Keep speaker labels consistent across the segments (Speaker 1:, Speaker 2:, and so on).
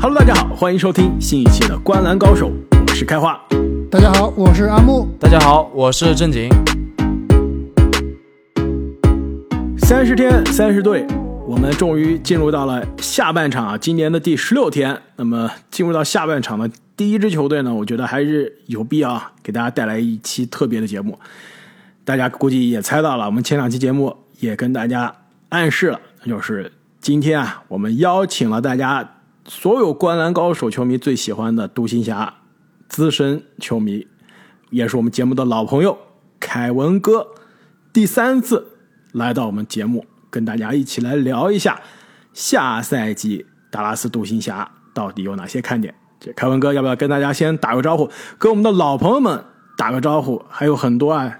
Speaker 1: Hello，大家好，欢迎收听新一期的《观篮高手》，我是开花。
Speaker 2: 大家好，我是阿木。
Speaker 3: 大家好，我是正经。
Speaker 1: 三十天，三十队，我们终于进入到了下半场啊，今年的第十六天。那么进入到下半场的第一支球队呢，我觉得还是有必要给大家带来一期特别的节目。大家估计也猜到了，我们前两期节目也跟大家暗示了，就是今天啊，我们邀请了大家所有观篮高手球迷最喜欢的独行侠资深球迷，也是我们节目的老朋友凯文哥，第三次。来到我们节目，跟大家一起来聊一下下赛季达拉斯独行侠到底有哪些看点。这凯文哥要不要跟大家先打个招呼，跟我们的老朋友们打个招呼？还有很多啊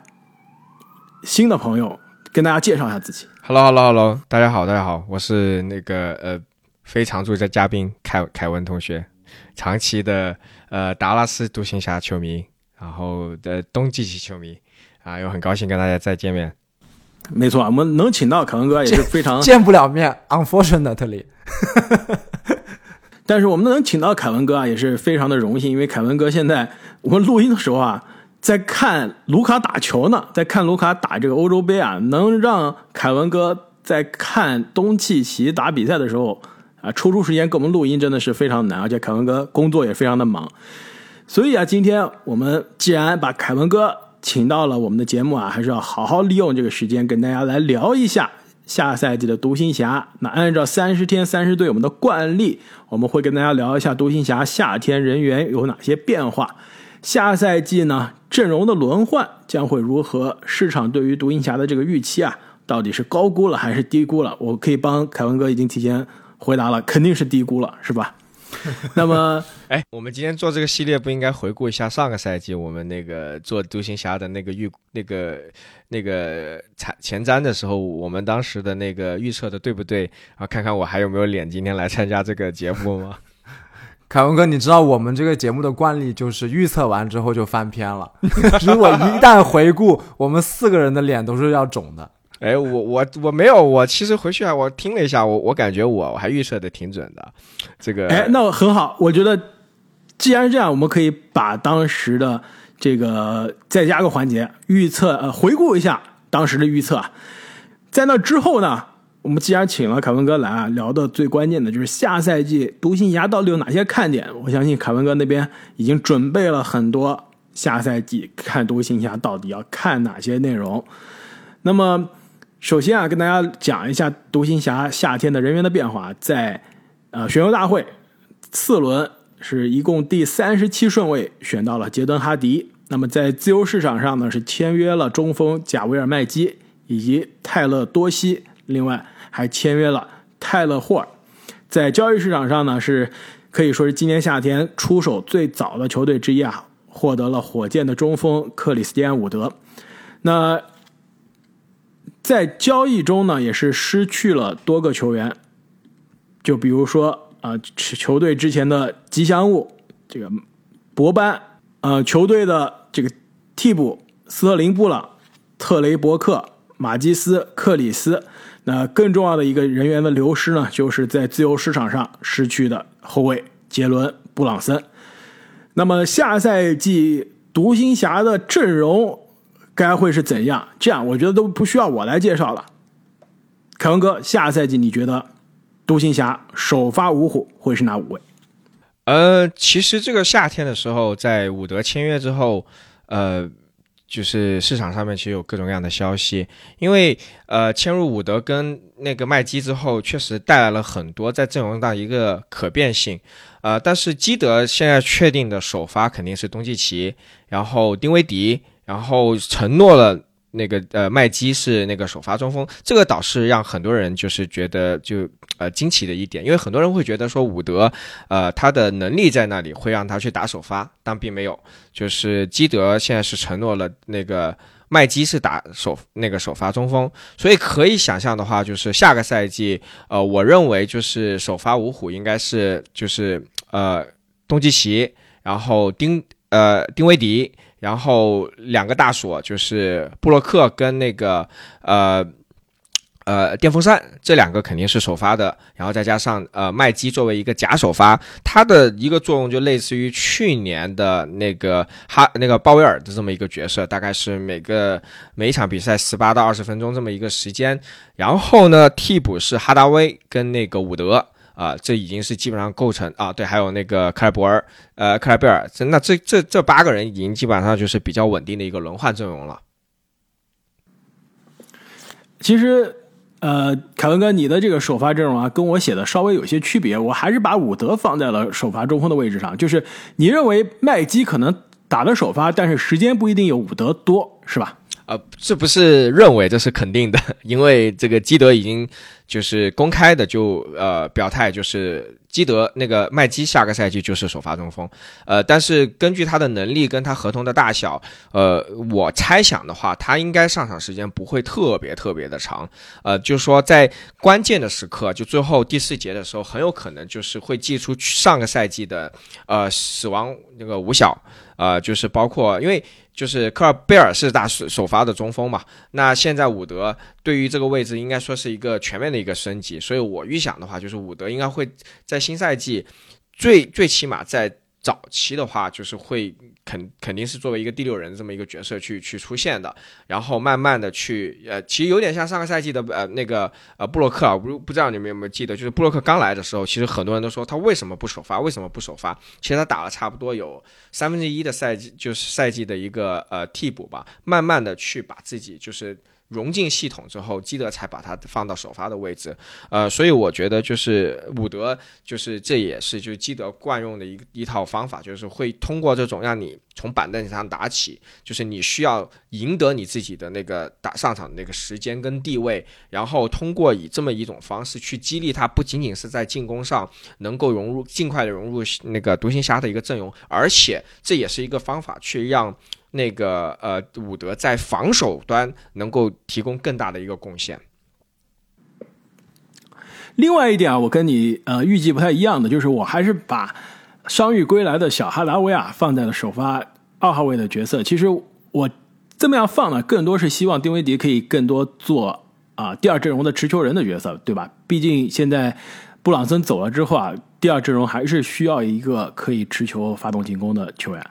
Speaker 1: 新的朋友，跟大家介绍一下自己。
Speaker 3: Hello，Hello，Hello，大家好，大家好，我是那个呃非常驻的嘉宾凯凯文同学，长期的呃达拉斯独行侠球迷，然后的冬季期球迷啊，又很高兴跟大家再见面。
Speaker 1: 没错，我们能请到凯文哥也是非常
Speaker 2: 见不了面，unfortunately。
Speaker 1: 但是我们能请到凯文哥啊，也是非常的荣幸，因为凯文哥现在我们录音的时候啊，在看卢卡打球呢，在看卢卡打这个欧洲杯啊，能让凯文哥在看东契奇打比赛的时候啊，抽出时间给我们录音，真的是非常难，而且凯文哥工作也非常的忙，所以啊，今天我们既然把凯文哥。请到了我们的节目啊，还是要好好利用这个时间跟大家来聊一下下赛季的独行侠。那按照三十天三十队我们的惯例，我们会跟大家聊一下独行侠夏天人员有哪些变化，下赛季呢阵容的轮换将会如何？市场对于独行侠的这个预期啊，到底是高估了还是低估了？我可以帮凯文哥已经提前回答了，肯定是低估了，是吧？那么，
Speaker 3: 哎，我们今天做这个系列不应该回顾一下上个赛季我们那个做独行侠的那个预那个那个前前瞻的时候，我们当时的那个预测的对不对？啊，看看我还有没有脸今天来参加这个节目吗？
Speaker 2: 凯文哥，你知道我们这个节目的惯例就是预测完之后就翻篇了。如果一旦回顾，我们四个人的脸都是要肿的。
Speaker 3: 哎，我我我没有，我其实回去啊，我听了一下，我我感觉我我还预测的挺准的，这个
Speaker 1: 哎，那很好，我觉得既然是这样，我们可以把当时的这个再加个环节，预测呃回顾一下当时的预测，在那之后呢，我们既然请了凯文哥来啊，聊的最关键的就是下赛季独行侠到底有哪些看点，我相信凯文哥那边已经准备了很多下赛季看独行侠到底要看哪些内容，那么。首先啊，跟大家讲一下独行侠夏天的人员的变化。在呃选秀大会次轮是一共第三十七顺位选到了杰登哈迪。那么在自由市场上呢，是签约了中锋贾维尔麦基以及泰勒多西，另外还签约了泰勒霍尔。在交易市场上呢，是可以说是今年夏天出手最早的球队之一啊，获得了火箭的中锋克里斯蒂安伍德。那在交易中呢，也是失去了多个球员，就比如说啊，球队之前的吉祥物这个博班，呃，球队的这个替补斯特林布朗、特雷伯克、马基斯、克里斯。那更重要的一个人员的流失呢，就是在自由市场上失去的后卫杰伦布朗森。那么下赛季独行侠的阵容。该会是怎样？这样我觉得都不需要我来介绍了。凯文哥，下赛季你觉得独行侠首发五虎会是哪五位？
Speaker 3: 呃，其实这个夏天的时候，在伍德签约之后，呃，就是市场上面其实有各种各样的消息，因为呃，签入伍德跟那个麦基之后，确实带来了很多在阵容上一个可变性。呃，但是基德现在确定的首发肯定是东契奇，然后丁威迪。然后承诺了那个呃麦基是那个首发中锋，这个倒是让很多人就是觉得就呃惊奇的一点，因为很多人会觉得说伍德呃他的能力在那里会让他去打首发，但并没有，就是基德现在是承诺了那个麦基是打首那个首发中锋，所以可以想象的话，就是下个赛季呃我认为就是首发五虎应该是就是呃东契奇，然后丁呃丁威迪。然后两个大锁就是布洛克跟那个呃呃，电风扇这两个肯定是首发的，然后再加上呃麦基作为一个假首发，它的一个作用就类似于去年的那个哈那个鲍威尔的这么一个角色，大概是每个每一场比赛十八到二十分钟这么一个时间。然后呢，替补是哈达威跟那个伍德啊，这已经是基本上构成啊，对，还有那个克莱伯尔呃克莱贝尔，这那这这这八个人已经基本上就是比较稳定的一个轮换阵容了。
Speaker 1: 其实。呃，凯文哥，你的这个首发阵容啊，跟我写的稍微有些区别。我还是把伍德放在了首发中锋的位置上。就是你认为麦基可能打的首发，但是时间不一定有伍德多，是吧？
Speaker 3: 呃，这不是认为，这是肯定的，因为这个基德已经就是公开的就呃表态，就是基德那个麦基下个赛季就是首发中锋。呃，但是根据他的能力跟他合同的大小，呃，我猜想的话，他应该上场时间不会特别特别的长。呃，就是说在关键的时刻，就最后第四节的时候，很有可能就是会祭出上个赛季的呃死亡那个五小，呃，就是包括因为。就是科尔贝尔是打首首发的中锋嘛，那现在伍德对于这个位置应该说是一个全面的一个升级，所以我预想的话，就是伍德应该会在新赛季最最起码在。早期的话，就是会肯肯定是作为一个第六人这么一个角色去去出现的，然后慢慢的去呃，其实有点像上个赛季的呃那个呃布洛克啊，不不知道你们有没有记得，就是布洛克刚来的时候，其实很多人都说他为什么不首发，为什么不首发？其实他打了差不多有三分之一的赛季，就是赛季的一个呃替补吧，慢慢的去把自己就是。融进系统之后，基德才把他放到首发的位置，呃，所以我觉得就是伍德，就是这也是就是基德惯用的一一套方法，就是会通过这种让你从板凳上打起，就是你需要赢得你自己的那个打上场的那个时间跟地位，然后通过以这么一种方式去激励他，不仅仅是在进攻上能够融入尽快的融入那个独行侠的一个阵容，而且这也是一个方法去让。那个呃，伍德在防守端能够提供更大的一个贡献。
Speaker 1: 另外一点啊，我跟你呃预计不太一样的，就是我还是把伤愈归来的小哈达威啊放在了首发二号位的角色。其实我这么样放呢，更多是希望丁威迪可以更多做啊第二阵容的持球人的角色，对吧？毕竟现在布朗森走了之后啊，第二阵容还是需要一个可以持球发动进攻的球员。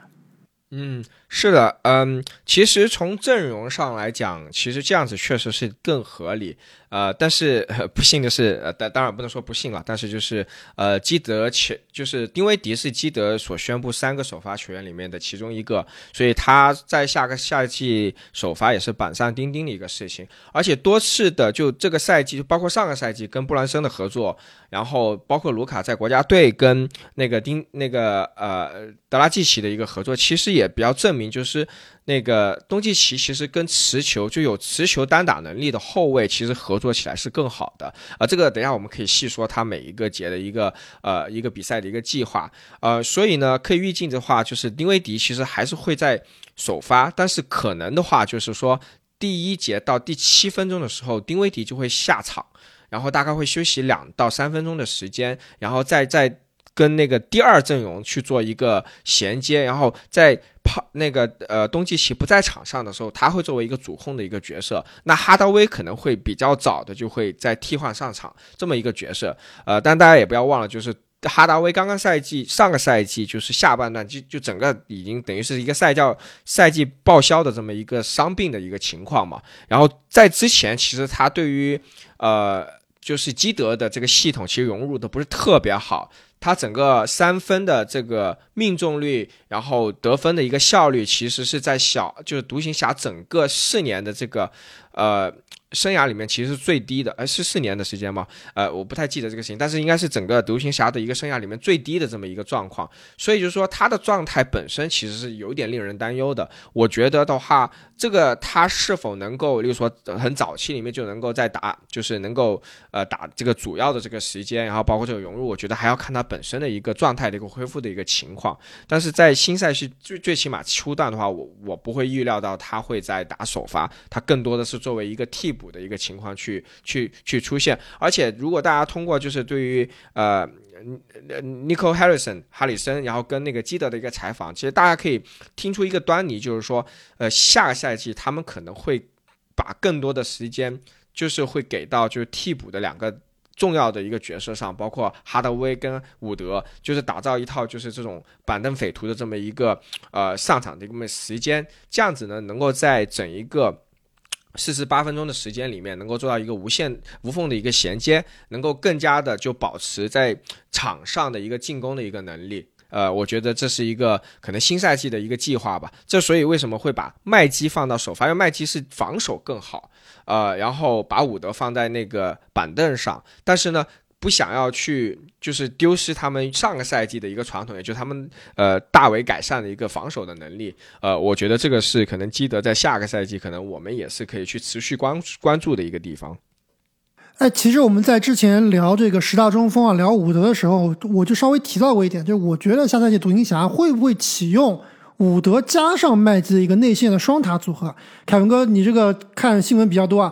Speaker 3: 嗯。是的，嗯，其实从阵容上来讲，其实这样子确实是更合理。呃，但是不幸的是，呃，当当然不能说不幸了，但是就是呃，基德其就是丁威迪是基德所宣布三个首发球员里面的其中一个，所以他在下个赛季首发也是板上钉钉的一个事情。而且多次的就这个赛季，包括上个赛季跟布兰森的合作，然后包括卢卡在国家队跟那个丁那个呃德拉季奇的一个合作，其实也比较正。明就是那个东契奇，其实跟持球就有持球单打能力的后卫，其实合作起来是更好的啊。这个等一下我们可以细说他每一个节的一个呃一个比赛的一个计划呃，所以呢，可以预计的话，就是丁威迪其实还是会在首发，但是可能的话就是说第一节到第七分钟的时候，丁威迪就会下场，然后大概会休息两到三分钟的时间，然后再再。跟那个第二阵容去做一个衔接，然后在跑那个呃东契奇不在场上的时候，他会作为一个主控的一个角色。那哈达威可能会比较早的就会在替换上场这么一个角色。呃，但大家也不要忘了，就是哈达威刚刚赛季上个赛季就是下半段就就整个已经等于是一个赛叫赛季报销的这么一个伤病的一个情况嘛。然后在之前，其实他对于呃就是基德的这个系统其实融入的不是特别好。他整个三分的这个命中率，然后得分的一个效率，其实是在小就是独行侠整个四年的这个，呃。生涯里面其实是最低的，呃，是四年的时间吗？呃，我不太记得这个事情，但是应该是整个独行侠的一个生涯里面最低的这么一个状况，所以就是说他的状态本身其实是有点令人担忧的。我觉得的话，这个他是否能够，例如说很早期里面就能够在打，就是能够呃打这个主要的这个时间，然后包括这个融入，我觉得还要看他本身的一个状态的一个恢复的一个情况。但是在新赛季最最起码初段的话，我我不会预料到他会在打首发，他更多的是作为一个替。补的一个情况去去去出现，而且如果大家通过就是对于呃，Nico Harrison 哈里森，然后跟那个基德的一个采访，其实大家可以听出一个端倪，就是说呃，下个赛季他们可能会把更多的时间就是会给到就是替补的两个。重要的一个角色上，包括哈德威跟伍德，就是打造一套就是这种板凳匪徒的这么一个呃上场的这么时间，这样子呢，能够在整一个四十八分钟的时间里面，能够做到一个无限无缝的一个衔接，能够更加的就保持在场上的一个进攻的一个能力。呃，我觉得这是一个可能新赛季的一个计划吧。这所以为什么会把麦基放到首发？因为麦基是防守更好，呃，然后把伍德放在那个板凳上，但是呢，不想要去就是丢失他们上个赛季的一个传统，也就他们呃大为改善的一个防守的能力。呃，我觉得这个是可能基德在下个赛季可能我们也是可以去持续关关注的一个地方。
Speaker 4: 哎，其实我们在之前聊这个十大中锋啊，聊伍德的时候，我就稍微提到过一点，就是我觉得下赛季独行侠会不会启用伍德加上麦基的一个内线的双塔组合？凯文哥，你这个看新闻比较多啊，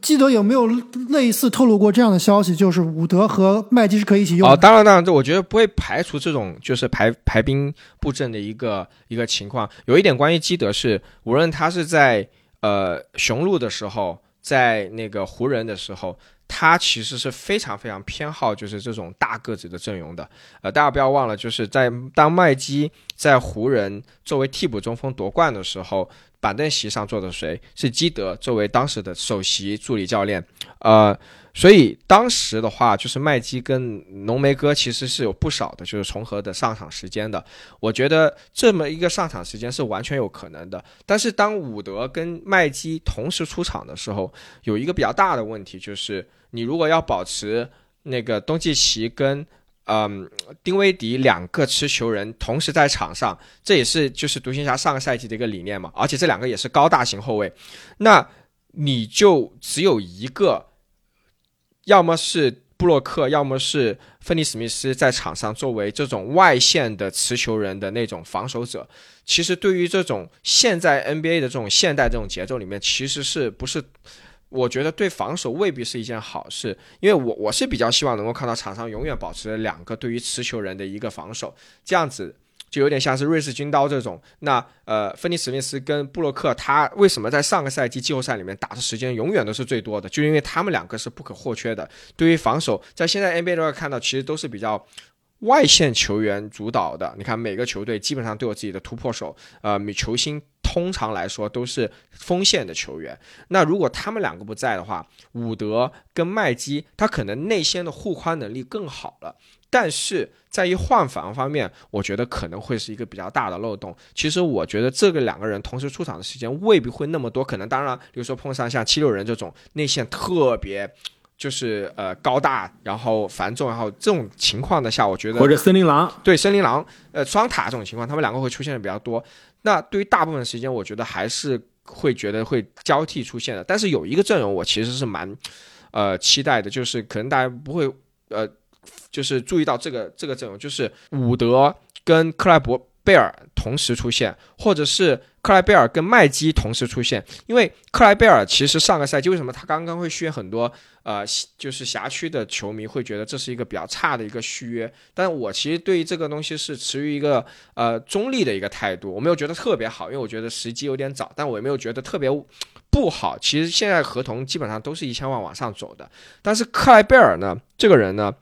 Speaker 4: 记得有没有类似透露过这样的消息，就是伍德和麦基是可以一起用？
Speaker 3: 哦，当然，当然，这我觉得不会排除这种就是排排兵布阵的一个一个情况。有一点关于基德是，无论他是在呃雄鹿的时候。在那个湖人的时候，他其实是非常非常偏好就是这种大个子的阵容的。呃，大家不要忘了，就是在当麦基在湖人作为替补中锋夺冠的时候，板凳席上坐的谁是基德作为当时的首席助理教练。呃。所以当时的话，就是麦基跟浓眉哥其实是有不少的，就是重合的上场时间的。我觉得这么一个上场时间是完全有可能的。但是当伍德跟麦基同时出场的时候，有一个比较大的问题，就是你如果要保持那个东契奇跟嗯丁威迪两个持球人同时在场上，这也是就是独行侠上个赛季的一个理念嘛。而且这两个也是高大型后卫，那你就只有一个。要么是布洛克，要么是芬尼史密斯在场上作为这种外线的持球人的那种防守者，其实对于这种现在 NBA 的这种现代这种节奏里面，其实是不是？我觉得对防守未必是一件好事，因为我我是比较希望能够看到场上永远保持两个对于持球人的一个防守，这样子。就有点像是瑞士军刀这种，那呃，芬尼史密斯跟布洛克，他为什么在上个赛季季后赛里面打的时间永远都是最多的？就因为他们两个是不可或缺的。对于防守，在现在 NBA 都会看到，其实都是比较外线球员主导的。你看每个球队基本上都有自己的突破手，呃，球星通常来说都是锋线的球员。那如果他们两个不在的话，伍德跟麦基，他可能内线的护框能力更好了。但是在于换防方面，我觉得可能会是一个比较大的漏洞。其实我觉得这个两个人同时出场的时间未必会那么多，可能当然，比如说碰上像七六人这种内线特别就是呃高大，然后繁重，然后这种情况的下，我觉得
Speaker 1: 或者森林狼
Speaker 3: 对森林狼呃双塔这种情况，他们两个会出现的比较多。那对于大部分时间，我觉得还是会觉得会交替出现的。但是有一个阵容，我其实是蛮呃期待的，就是可能大家不会呃。就是注意到这个这个阵容，就是伍德跟克莱伯贝尔同时出现，或者是克莱贝尔跟麦基同时出现。因为克莱贝尔其实上个赛季为什么他刚刚会续约很多呃，就是辖区的球迷会觉得这是一个比较差的一个续约。但我其实对于这个东西是持于一个呃中立的一个态度，我没有觉得特别好，因为我觉得时机有点早，但我也没有觉得特别不好。其实现在合同基本上都是一千万往上走的，但是克莱贝尔呢，这个人呢。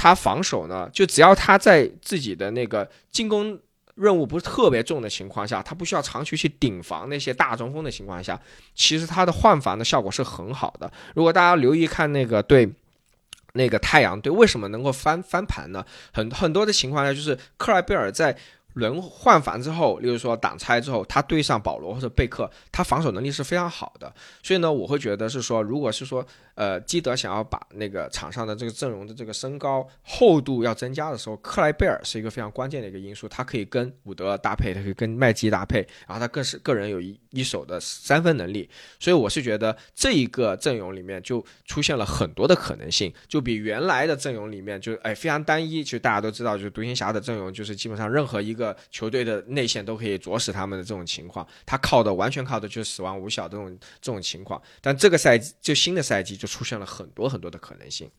Speaker 3: 他防守呢，就只要他在自己的那个进攻任务不是特别重的情况下，他不需要长期去顶防那些大中锋的情况下，其实他的换防的效果是很好的。如果大家留意看那个对那个太阳队为什么能够翻翻盘呢？很很多的情况下就是克莱贝尔在。轮换防之后，例如说挡拆之后，他对上保罗或者贝克，他防守能力是非常好的。所以呢，我会觉得是说，如果是说，呃，基德想要把那个场上的这个阵容的这个身高厚度要增加的时候，克莱贝尔是一个非常关键的一个因素。他可以跟伍德搭配，他可以跟麦基搭配，然后他更是个人有一一手的三分能力。所以我是觉得这一个阵容里面就出现了很多的可能性，就比原来的阵容里面就哎非常单一。其实大家都知道，就是独行侠的阵容就是基本上任何一个。球队的内线都可以啄死他们的这种情况，他靠的完全靠的就是死亡五小这种这种情况。但这个赛季就新的赛季就出现了很多很多的可能性。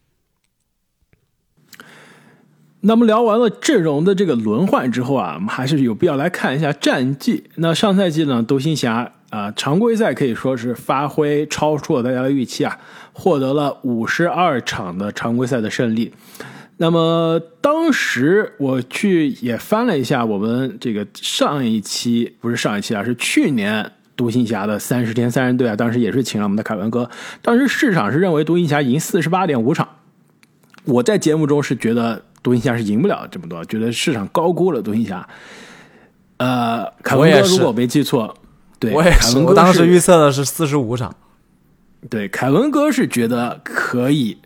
Speaker 1: 那么聊完了阵容的这个轮换之后啊，我们还是有必要来看一下战绩。那上赛季呢，独行侠啊，常规赛可以说是发挥超出了大家的预期啊，获得了五十二场的常规赛的胜利。那么当时我去也翻了一下我们这个上一期，不是上一期啊，是去年独行侠的三十天三人队啊，当时也是请了我们的凯文哥。当时市场是认为独行侠赢四十八点五场，我在节目中是觉得独行侠是赢不了这么多，觉得市场高估了独行侠。呃，凯文哥如果没记错，对，
Speaker 2: 我也是，我当时预测的是四十五场。
Speaker 1: 对，凯文哥是觉得可以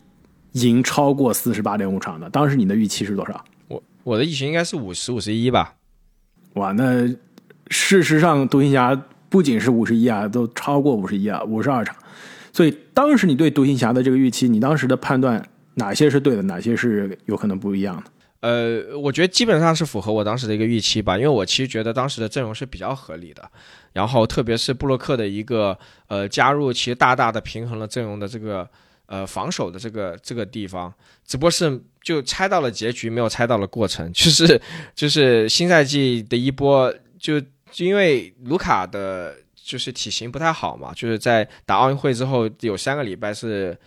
Speaker 1: 赢超过四十八点五场的。当时你的预期是多少？
Speaker 3: 我我的预期应该是五十五十一吧。
Speaker 1: 哇，那事实上独行侠不仅是五十一啊，都超过五十一啊，五十二场。所以当时你对独行侠的这个预期，你当时的判断哪些是对的，哪些是有可能不一样的？
Speaker 3: 呃，我觉得基本上是符合我当时的一个预期吧，因为我其实觉得当时的阵容是比较合理的，然后特别是布洛克的一个呃加入，其实大大的平衡了阵容的这个呃防守的这个这个地方，只不过是就猜到了结局，没有猜到了过程，就是就是新赛季的一波，就因为卢卡的就是体型不太好嘛，就是在打奥运会之后有三个礼拜是。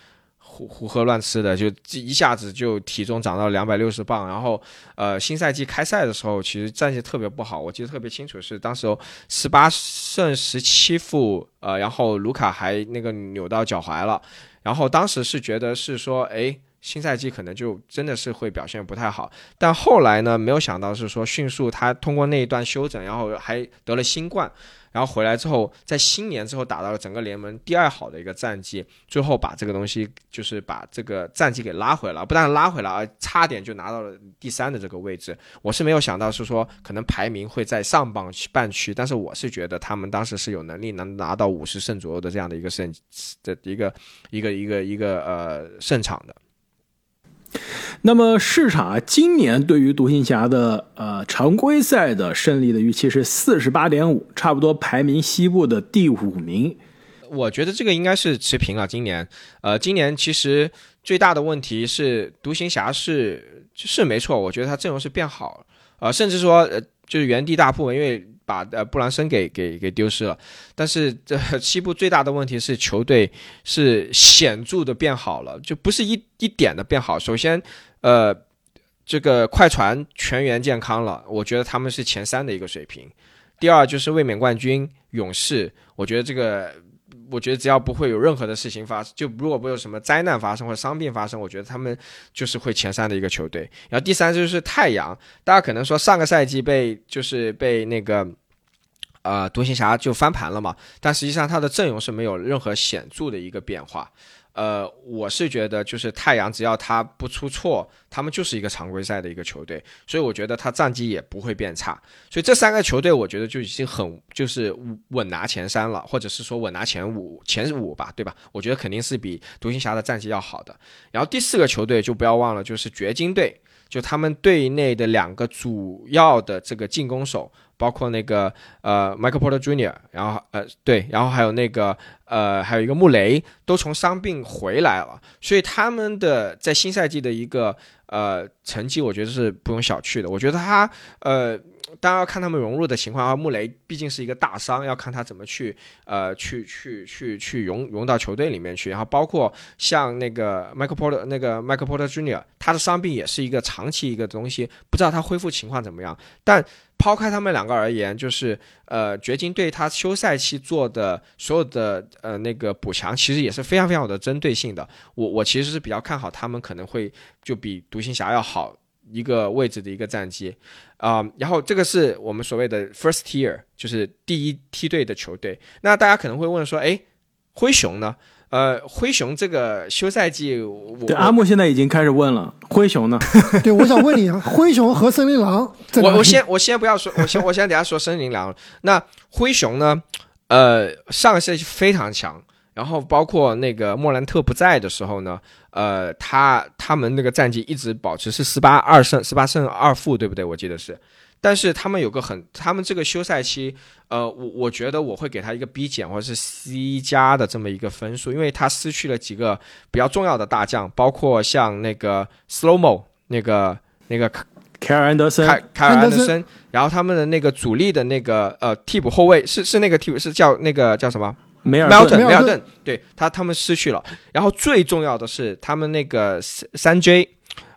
Speaker 3: 胡胡喝乱吃的，就一下子就体重涨到两百六十磅，然后呃，新赛季开赛的时候，其实战绩特别不好，我记得特别清楚，是当时十八胜十七负，呃，然后卢卡还那个扭到脚踝了，然后当时是觉得是说，哎，新赛季可能就真的是会表现不太好，但后来呢，没有想到是说迅速他通过那一段休整，然后还得了新冠。然后回来之后，在新年之后打到了整个联盟第二好的一个战绩，最后把这个东西就是把这个战绩给拉回来，不但拉回来，而差点就拿到了第三的这个位置。我是没有想到是说可能排名会在上榜半区，但是我是觉得他们当时是有能力能拿到五十胜左右的这样的一个胜的一个一个一个一个呃胜场的。
Speaker 1: 那么市场啊，今年对于独行侠的呃常规赛的胜利的预期是四十八点五，差不多排名西部的第五名。
Speaker 3: 我觉得这个应该是持平了。今年，呃，今年其实最大的问题是独行侠是是没错，我觉得他阵容是变好了，呃，甚至说就是原地大步，因为。把呃布兰森给给给丢失了，但是这西部最大的问题是球队是显著的变好了，就不是一一点的变好。首先，呃，这个快船全员健康了，我觉得他们是前三的一个水平。第二就是卫冕冠军勇士，我觉得这个。我觉得只要不会有任何的事情发生，就如果不有什么灾难发生或者伤病发生，我觉得他们就是会前三的一个球队。然后第三就是太阳，大家可能说上个赛季被就是被那个呃独行侠就翻盘了嘛，但实际上他的阵容是没有任何显著的一个变化。呃，我是觉得就是太阳，只要他不出错，他们就是一个常规赛的一个球队，所以我觉得他战绩也不会变差。所以这三个球队，我觉得就已经很就是稳拿前三了，或者是说稳拿前五前五吧，对吧？我觉得肯定是比独行侠的战绩要好的。然后第四个球队就不要忘了，就是掘金队，就他们队内的两个主要的这个进攻手。包括那个呃，Michael Porter Jr.，然后呃，对，然后还有那个呃，还有一个穆雷，都从伤病回来了，所以他们的在新赛季的一个呃成绩，我觉得是不用小觑的。我觉得他呃。当然要看他们融入的情况啊，穆雷毕竟是一个大伤，要看他怎么去呃去去去去融融到球队里面去。然后包括像那个 Michael Porter 那个 Michael Porter Jr.，他的伤病也是一个长期一个东西，不知道他恢复情况怎么样。但抛开他们两个而言，就是呃掘金队他休赛期做的所有的呃那个补强，其实也是非常非常有的针对性的。我我其实是比较看好他们可能会就比独行侠要好。一个位置的一个战绩，啊，然后这个是我们所谓的 first tier，就是第一梯队的球队。那大家可能会问说，哎，灰熊呢？呃，灰熊这个休赛季，
Speaker 1: 对阿木现在已经开始问了，灰熊呢？
Speaker 4: 对，我想问你，灰熊和森林狼，
Speaker 3: 我我先我先不要说，我先我先等下说森林狼。那灰熊呢？呃，上个赛季非常强。然后包括那个莫兰特不在的时候呢，呃，他他们那个战绩一直保持是十八二胜十八胜二负，对不对？我记得是。但是他们有个很，他们这个休赛期，呃，我我觉得我会给他一个 B 减或者是 C 加的这么一个分数，因为他失去了几个比较重要的大将，包括像那个 Slowmo 那个那个
Speaker 1: 凯尔安德森，
Speaker 3: 凯凯尔安
Speaker 4: 德森，
Speaker 3: 然后他们的那个主力的那个呃替补后卫是是那个替补是叫那个叫什么？
Speaker 1: 梅尔顿
Speaker 3: Melton
Speaker 4: 梅尔顿
Speaker 3: 梅尔顿，对他他们失去了。然后最重要的是，他们那个三三 J，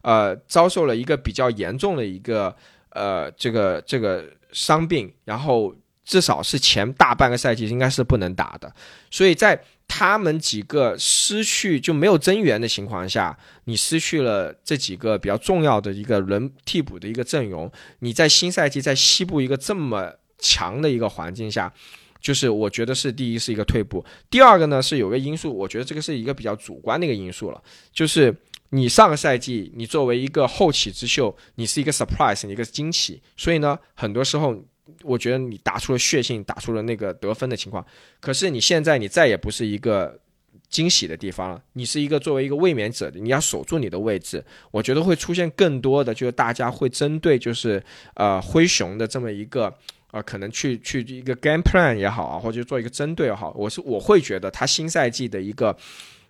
Speaker 3: 呃，遭受了一个比较严重的一个呃这个这个伤病，然后至少是前大半个赛季应该是不能打的。所以在他们几个失去就没有增援的情况下，你失去了这几个比较重要的一个轮替补的一个阵容，你在新赛季在西部一个这么强的一个环境下。就是我觉得是第一是一个退步，第二个呢是有个因素，我觉得这个是一个比较主观的一个因素了，就是你上个赛季你作为一个后起之秀，你是一个 surprise，你一个惊喜，所以呢，很多时候我觉得你打出了血性，打出了那个得分的情况，可是你现在你再也不是一个惊喜的地方了，你是一个作为一个卫冕者的，你要守住你的位置，我觉得会出现更多的就是大家会针对就是呃灰熊的这么一个。啊，可能去去一个 game plan 也好啊，或者做一个针对也好，我是我会觉得他新赛季的一个，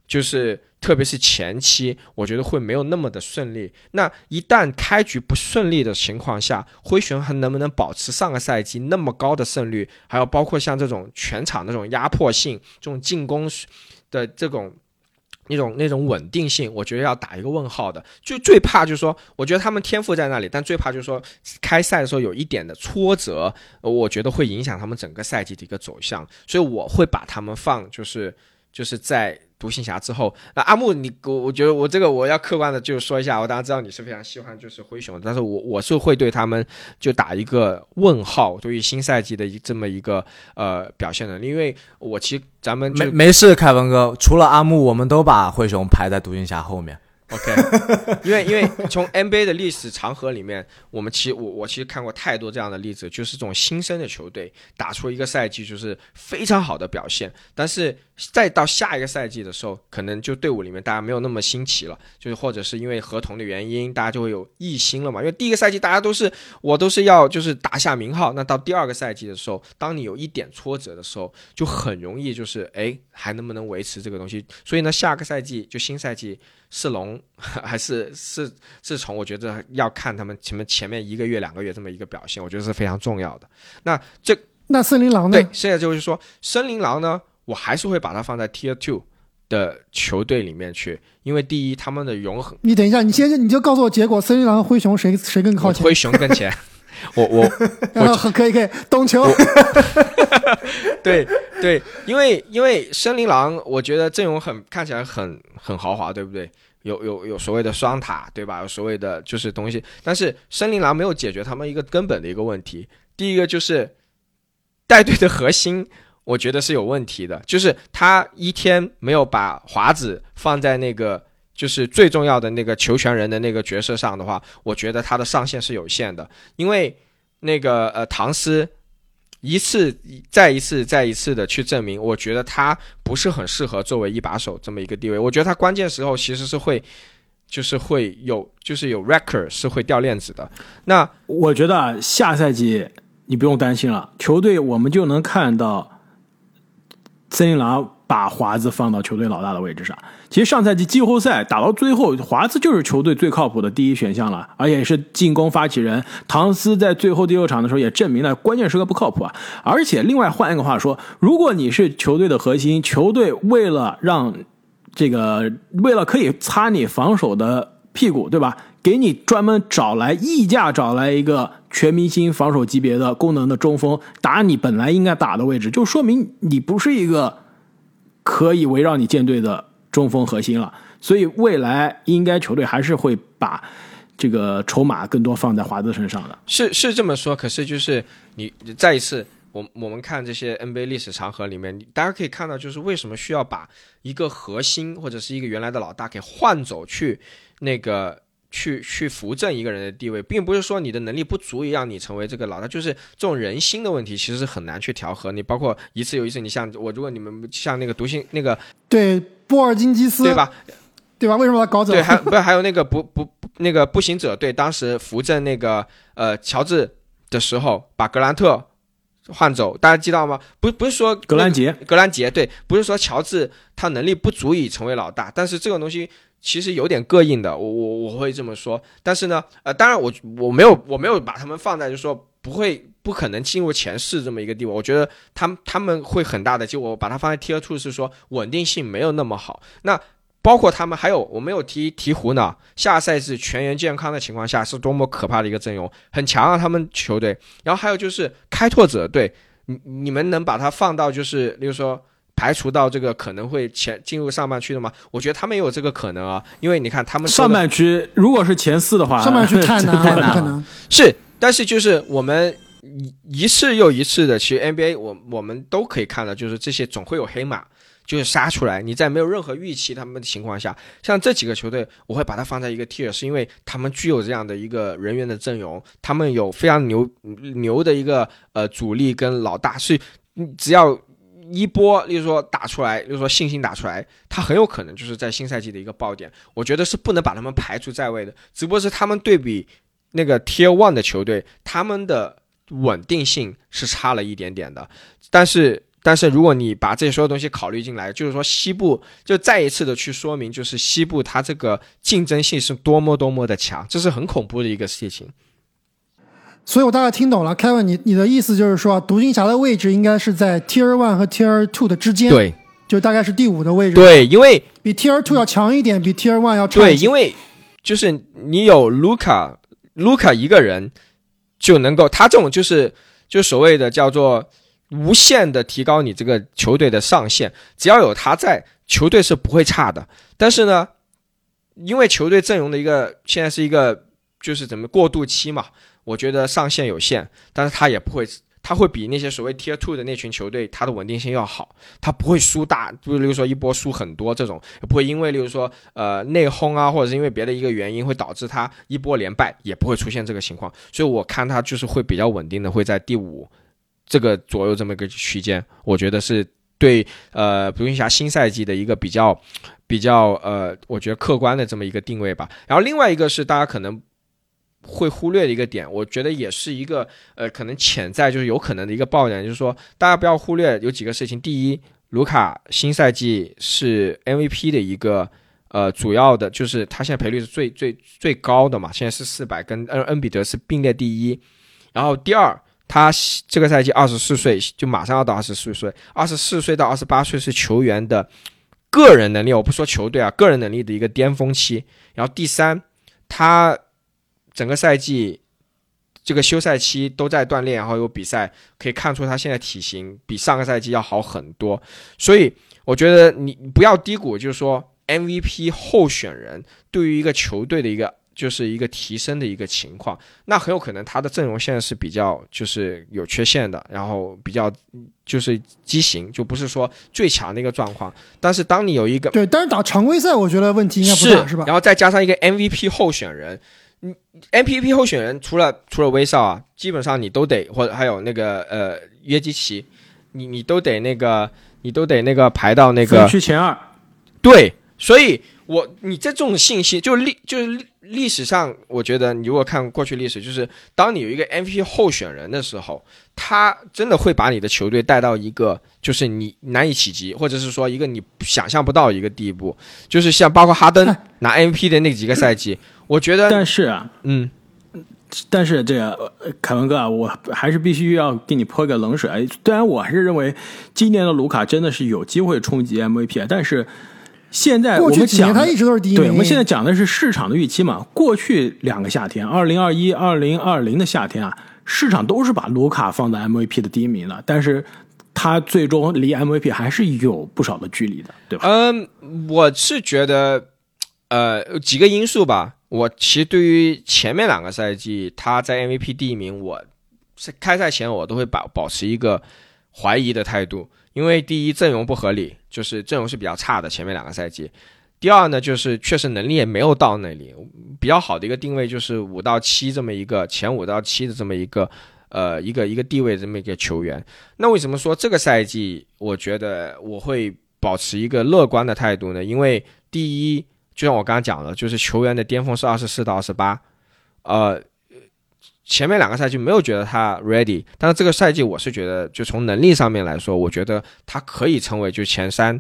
Speaker 3: 就是特别是前期，我觉得会没有那么的顺利。那一旦开局不顺利的情况下，灰熊还能不能保持上个赛季那么高的胜率？还有包括像这种全场那种压迫性、这种进攻的这种。那种那种稳定性，我觉得要打一个问号的。就最怕就是说，我觉得他们天赋在那里，但最怕就是说，开赛的时候有一点的挫折，我觉得会影响他们整个赛季的一个走向。所以我会把他们放，就是就是在独行侠之后。那阿木，你我我觉得我这个我要客观的就说一下，我当然知道你是非常喜欢就是灰熊，但是我我是会对他们就打一个问号，对于新赛季的一这么一个呃表现能力，因为我其实咱们
Speaker 2: 没没事，凯文哥，除了阿木，我们都把灰熊排在独行侠后面。
Speaker 3: OK，因为因为从 NBA 的历史长河里面，我们其实我我其实看过太多这样的例子，就是这种新生的球队打出一个赛季就是非常好的表现，但是再到下一个赛季的时候，可能就队伍里面大家没有那么新奇了，就是或者是因为合同的原因，大家就会有异心了嘛。因为第一个赛季大家都是我都是要就是打下名号，那到第二个赛季的时候，当你有一点挫折的时候，就很容易就是哎还能不能维持这个东西？所以呢，下个赛季就新赛季。是龙还是是是从？我觉得要看他们前面前面一个月两个月这么一个表现，我觉得是非常重要的。那这
Speaker 4: 那森林狼呢对？
Speaker 3: 现在就是说，森林狼呢，我还是会把它放在 Tier Two 的球队里面去，因为第一他们的融合，
Speaker 4: 你等一下，你先你就告诉我结果，森林狼和灰熊谁谁更靠前？
Speaker 3: 灰熊更前。我我
Speaker 4: 然后可以可以，懂球。
Speaker 3: 对对，因为因为森林狼，我觉得阵容很看起来很很豪华，对不对？有有有所谓的双塔，对吧？有所谓的就是东西，但是森林狼没有解决他们一个根本的一个问题。第一个就是带队的核心，我觉得是有问题的，就是他一天没有把华子放在那个就是最重要的那个球权人的那个角色上的话，我觉得他的上限是有限的，因为那个呃唐斯。一次再一次再一次的去证明，我觉得他不是很适合作为一把手这么一个地位。我觉得他关键时候其实是会，就是会有，就是有 record 是会掉链子的。那
Speaker 1: 我觉得下赛季你不用担心了，球队我们就能看到森林狼把华子放到球队老大的位置上。其实上赛季季后赛打到最后，华子就是球队最靠谱的第一选项了，而且是进攻发起人。唐斯在最后第六场的时候也证明了关键时刻不靠谱啊。而且另外换一个话说，如果你是球队的核心，球队为了让这个为了可以擦你防守的屁股，对吧？给你专门找来溢价找来一个全明星防守级别的功能的中锋，打你本来应该打的位置，就说明你不是一个可以围绕你舰队的中锋核心了。所以未来应该球队还是会把这个筹码更多放在华子身上的。
Speaker 3: 是是这么说，可是就是你再一次，我我们看这些 NBA 历史长河里面，大家可以看到，就是为什么需要把一个核心或者是一个原来的老大给换走去那个。去去扶正一个人的地位，并不是说你的能力不足以让你成为这个老大，就是这种人心的问题，其实是很难去调和。你包括一次又一次，你像我，如果你们像那个独行那个
Speaker 4: 对，波尔津吉斯，
Speaker 3: 对？吧？
Speaker 4: 对吧？为什么要搞走？
Speaker 3: 对，还不是还有那个不不那个步行者对，当时扶正那个呃乔治的时候，把格兰特换走，大家知道吗？不不是说
Speaker 1: 格兰杰，
Speaker 3: 格兰杰对，不是说乔治他能力不足以成为老大，但是这个东西其实有点膈应的，我我我会这么说。但是呢，呃，当然我我没有我没有把他们放在就是说不会不可能进入前四这么一个地位。我觉得他们他们会很大的，就我把它放在 Tier Two 是说稳定性没有那么好。那包括他们还有我没有提鹈鹕呢，下赛季全员健康的情况下是多么可怕的一个阵容，很强啊他们球队。然后还有就是开拓者队，你你们能把它放到就是例如说。排除到这个可能会前进入上半区的吗？我觉得他们也有这个可能啊，因为你看他们
Speaker 1: 上半区如果是前四的话，
Speaker 4: 上半区太难
Speaker 1: 太
Speaker 4: 了，不可
Speaker 1: 难。
Speaker 3: 是，但是就是我们一一次又一次的，其实 NBA 我我们都可以看到，就是这些总会有黑马，就是杀出来。你在没有任何预期他们的情况下，像这几个球队，我会把它放在一个 tier，是因为他们具有这样的一个人员的阵容，他们有非常牛牛的一个呃主力跟老大，是你只要。一波，例如说打出来，例如说信心打出来，他很有可能就是在新赛季的一个爆点。我觉得是不能把他们排除在外的，只不过是他们对比那个 Tier One 的球队，他们的稳定性是差了一点点的。但是，但是如果你把这些所有东西考虑进来，就是说西部就再一次的去说明，就是西部它这个竞争性是多么多么的强，这是很恐怖的一个事情。
Speaker 4: 所以我大概听懂了，Kevin，你你的意思就是说，独行侠的位置应该是在 Tier One 和 Tier Two 的之间，，
Speaker 3: 对。
Speaker 4: 就大概是第五的位置，，
Speaker 3: 对，因为
Speaker 4: 比 Tier Two 要强一点，比 Tier One 要差
Speaker 3: 对，因为就是你有卢卡，卢卡一个人就能够，他这种就是就所谓的叫做无限的提高你这个球队的上限，只要有他在，球队是不会差的。但是呢，因为球队阵容的一个现在是一个就是怎么过渡期嘛，我觉得上限有限，但是他也不会。他会比那些所谓 Tier Two 的那群球队，他的稳定性要好，他不会输大，就比如说一波输很多这种，也不会因为例如说呃内讧啊，或者是因为别的一个原因会导致他一波连败，也不会出现这个情况。所以我看他就是会比较稳定的，会在第五这个左右这么一个区间，我觉得是对呃独行侠新赛季的一个比较比较呃，我觉得客观的这么一个定位吧。然后另外一个是大家可能。会忽略的一个点，我觉得也是一个呃，可能潜在就是有可能的一个爆点，就是说大家不要忽略有几个事情。第一，卢卡新赛季是 MVP 的一个呃主要的，就是他现在赔率是最最最高的嘛，现在是四百，跟恩恩比德是并列第一。然后第二，他这个赛季二十四岁，就马上要到二十四岁，二十四岁到二十八岁是球员的个人能力，我不说球队啊，个人能力的一个巅峰期。然后第三，他。整个赛季，这个休赛期都在锻炼，然后有比赛，可以看出他现在体型比上个赛季要好很多。所以我觉得你不要低估，就是说 MVP 候选人对于一个球队的一个就是一个提升的一个情况。那很有可能他的阵容现在是比较就是有缺陷的，然后比较就是畸形，就不是说最强的一个状况。但是当你有一个
Speaker 4: 对，但是打常规赛，我觉得问题应该不大，是吧？
Speaker 3: 然后再加上一个 MVP 候选人。嗯，MVP 候选人除了除了威少啊，基本上你都得，或者还有那个呃约基奇，你你都得那个，你都得那个排到那个
Speaker 1: 分区前二。
Speaker 3: 对，所以我你这种信息就历就是历历史上，我觉得你如果看过去历史，就是当你有一个 MVP 候选人的时候，他真的会把你的球队带到一个就是你难以企及，或者是说一个你想象不到一个地步，就是像包括哈登 拿 MVP 的那几个赛季。我觉得，
Speaker 1: 但是啊，
Speaker 3: 嗯，
Speaker 1: 但是这个呃凯文哥啊，我还是必须要给你泼个冷水。哎虽然我还是认为今年的卢卡真的是有机会冲击 MVP，但是现在我
Speaker 4: 过去
Speaker 1: 们讲
Speaker 4: 他一直都是第一名。
Speaker 1: 对，我们现在讲的是市场的预期嘛。过去两个夏天，二零二一、二零二零的夏天啊，市场都是把卢卡放在 MVP 的第一名了，但是他最终离 MVP 还是有不少的距离的，对吧？
Speaker 3: 嗯，我是觉得，呃，几个因素吧。我其实对于前面两个赛季他在 MVP 第一名，我是开赛前我都会保保持一个怀疑的态度，因为第一阵容不合理，就是阵容是比较差的前面两个赛季。第二呢，就是确实能力也没有到那里，比较好的一个定位就是五到七这么一个前五到七的这么一个呃一个一个地位这么一个球员。那为什么说这个赛季我觉得我会保持一个乐观的态度呢？因为第一。就像我刚刚讲的，就是球员的巅峰是二十四到二十八，呃，前面两个赛季没有觉得他 ready，但是这个赛季我是觉得，就从能力上面来说，我觉得他可以成为就前三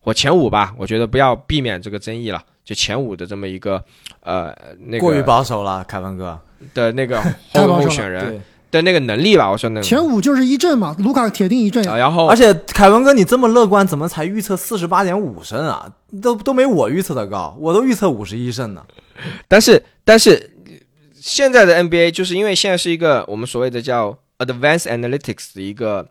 Speaker 3: 或前五吧，我觉得不要避免这个争议了，就前五的这么一个呃那个
Speaker 2: 过于保守了，凯文哥。
Speaker 3: 的那个 候选人
Speaker 2: 对，
Speaker 3: 的那个能力吧，我说那个
Speaker 4: 前五就是一阵嘛，卢卡铁定一阵。
Speaker 3: 啊，然后
Speaker 2: 而且凯文哥，你这么乐观，怎么才预测四十八点五胜啊？都都没我预测的高，我都预测五十一胜呢。
Speaker 3: 但是但是现在的 NBA 就是因为现在是一个我们所谓的叫 Advanced Analytics 的一个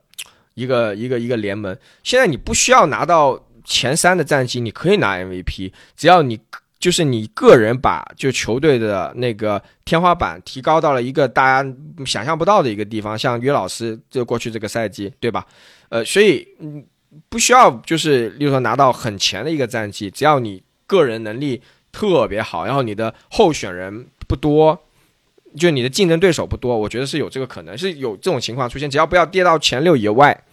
Speaker 3: 一个一个一个联盟，现在你不需要拿到前三的战绩，你可以拿 MVP，只要你就是你个人把就球队的那个天花板提高到了一个大家想象不到的一个地方，像约老师就过去这个赛季，对吧？呃，所以嗯不需要就是例如说拿到很前的一个战绩，只要你个人能力特别好，然后你的候选人不多，就你的竞争对手不多，我觉得是有这个可能，是有这种情况出现，只要不要跌到前六以外。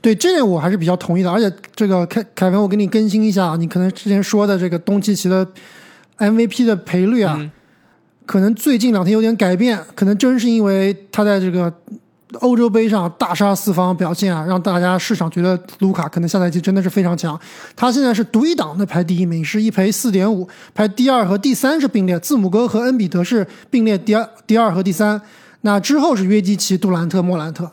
Speaker 4: 对这点我还是比较同意的，而且这个凯凯文，我给你更新一下，你可能之前说的这个东契奇的 MVP 的赔率啊，
Speaker 3: 嗯
Speaker 4: 可能最近两天有点改变，可能真是因为他在这个欧洲杯上大杀四方表现啊，让大家市场觉得卢卡可能下赛季真的是非常强。他现在是独一档的排第一名，是一赔四点五，排第二和第三是并列，字母哥和恩比德是并列第二、第二和第三。那之后是约基奇、杜兰特、莫兰特。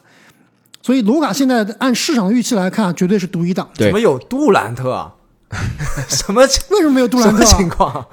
Speaker 4: 所以卢卡现在按市场预期来看，绝对是独一档。
Speaker 2: 怎么有杜兰特啊？什么
Speaker 4: 为什么没有杜兰特、啊？
Speaker 2: 情况？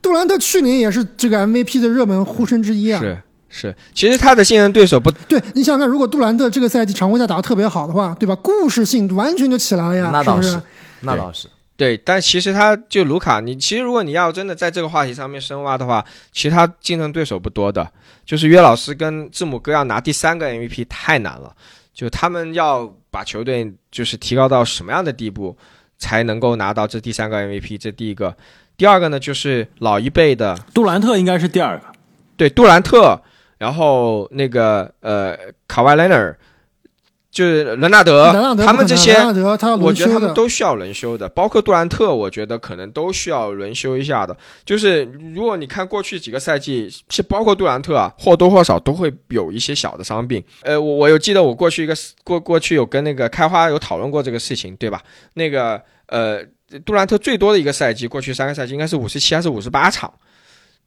Speaker 4: 杜兰特去年也是这个 MVP 的热门呼声之一啊。
Speaker 3: 是是，其实他的竞争对手不
Speaker 4: 对，你想想看，如果杜兰特这个赛季常规赛打得特别好的话，对吧？故事性完全就起来了呀，
Speaker 2: 那倒是
Speaker 4: 是不是？，
Speaker 2: 那倒是。
Speaker 3: 对，但其实他就卢卡，你其实如果你要真的在这个话题上面深挖的话，其实他竞争对手不多的，就是约老师跟字母哥要拿第三个 MVP 太难了，就他们要把球队就是提高到什么样的地步，才能够拿到这第三个 MVP？这第一个，第二个呢，就是老一辈的
Speaker 1: 杜兰特应该是第二个，
Speaker 3: 对杜兰特，然后那个呃卡瓦莱纳尔，就是伦纳德，他们这些我觉得他们。都需要轮休的，包括杜兰特，我觉得可能都需要轮休一下的。就是如果你看过去几个赛季，是包括杜兰特啊，或多或少都会有一些小的伤病。呃，我我有记得我过去一个过过去有跟那个开花有讨论过这个事情，对吧？那个呃，杜兰特最多的一个赛季，过去三个赛季应该是五十七还是五十八场，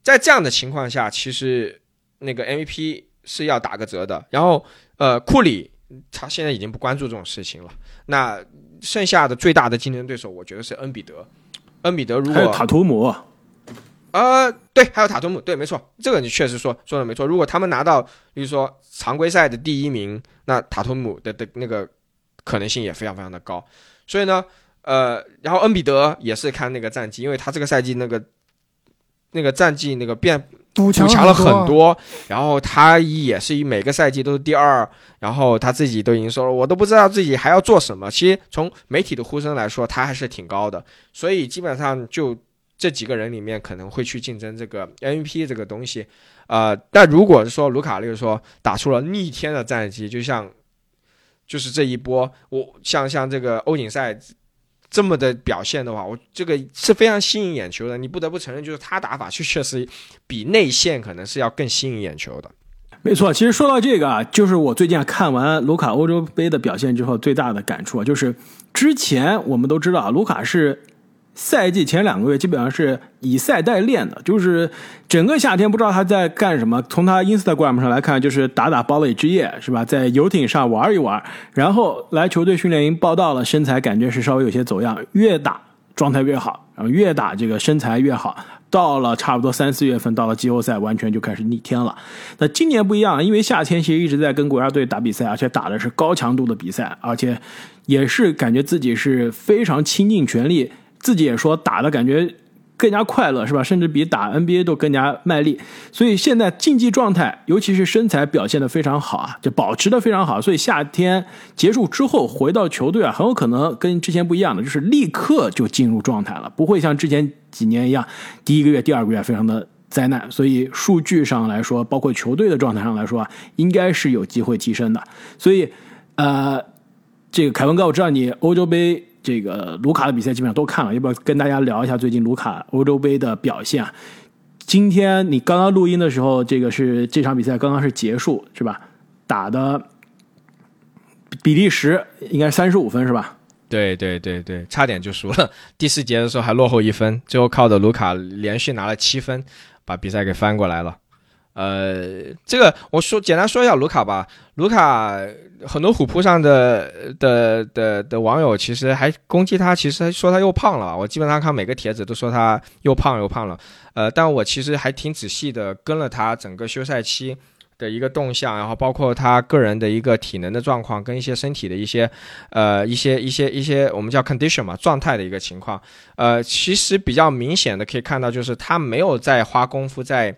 Speaker 3: 在这样的情况下，其实那个 MVP 是要打个折的。然后呃，库里他现在已经不关注这种事情了。那剩下的最大的竞争对手，我觉得是恩比德。恩比德如
Speaker 1: 还有
Speaker 3: 果
Speaker 1: 塔图姆，
Speaker 3: 呃，对，还有塔图姆，对，没错，这个你确实说说的没错。如果他们拿到，比如说常规赛的第一名，那塔图姆的的那个可能性也非常非常的高。所以呢，呃，然后恩比德也是看那个战绩，因为他这个赛季那个那个战绩那个变
Speaker 4: 补强
Speaker 3: 了
Speaker 4: 很
Speaker 3: 很多，然后他也是每个赛季都是第二，然后他自己都已经说了，我都不知道自己还要做什么。其实从媒体的呼声来说，他还是挺高的，所以基本上就这几个人里面可能会去竞争这个 MVP 这个东西。呃，但如果是说卢卡，例如说打出了逆天的战绩，就像就是这一波，我像像这个欧锦赛这么的表现的话，我这个是非常吸引眼球的。你不得不承认，就是他打法确确实比内线可能是要更吸引眼球的。
Speaker 1: 没错，其实说到这个啊，就是我最近看完卢卡欧洲杯的表现之后，最大的感触啊，就是之前我们都知道，卢卡是赛季前两个月基本上是以赛代练的，就是整个夏天不知道他在干什么。从他 Instagram 上来看，就是打打堡垒之夜，是吧？在游艇上玩一玩，然后来球队训练营报道了，身材感觉是稍微有些走样，越打状态越好，然后越打这个身材越好。到了差不多三四月份，到了季后赛，完全就开始逆天了。那今年不一样，因为夏天其实一直在跟国家队打比赛，而且打的是高强度的比赛，而且也是感觉自己是非常倾尽全力，自己也说打的感觉更加快乐，是吧？甚至比打 NBA 都更加卖力。所以现在竞技状态，尤其是身材表现的非常好啊，就保持的非常好。所以夏天结束之后回到球队啊，很有可能跟之前不一样的，就是立刻就进入状态了，不会像之前几年一样，第一个月、第二个月非常的。灾难，所以数据上来说，包括球队的状态上来说啊，应该是有机会提升的。所以，呃，这个凯文哥，我知道你欧洲杯这个卢卡的比赛基本上都看了，要不要跟大家聊一下最近卢卡欧洲杯的表现？今天你刚刚录音的时候，这个是这场比赛刚刚是结束是吧？打的比利时应该三十五分是吧？
Speaker 3: 对对对对，差点就输了。第四节的时候还落后一分，最后靠着卢卡连续拿了七分，把比赛给翻过来了。呃，这个我说简单说一下卢卡吧。卢卡很多虎扑上的的的的网友其实还攻击他，其实说他又胖了。我基本上看每个帖子都说他又胖又胖了。呃，但我其实还挺仔细的跟了他整个休赛期的一个动向，然后包括他个人的一个体能的状况跟一些身体的一些呃一些一些一些我们叫 condition 嘛状态的一个情况。呃，其实比较明显的可以看到，就是他没有在花功夫在。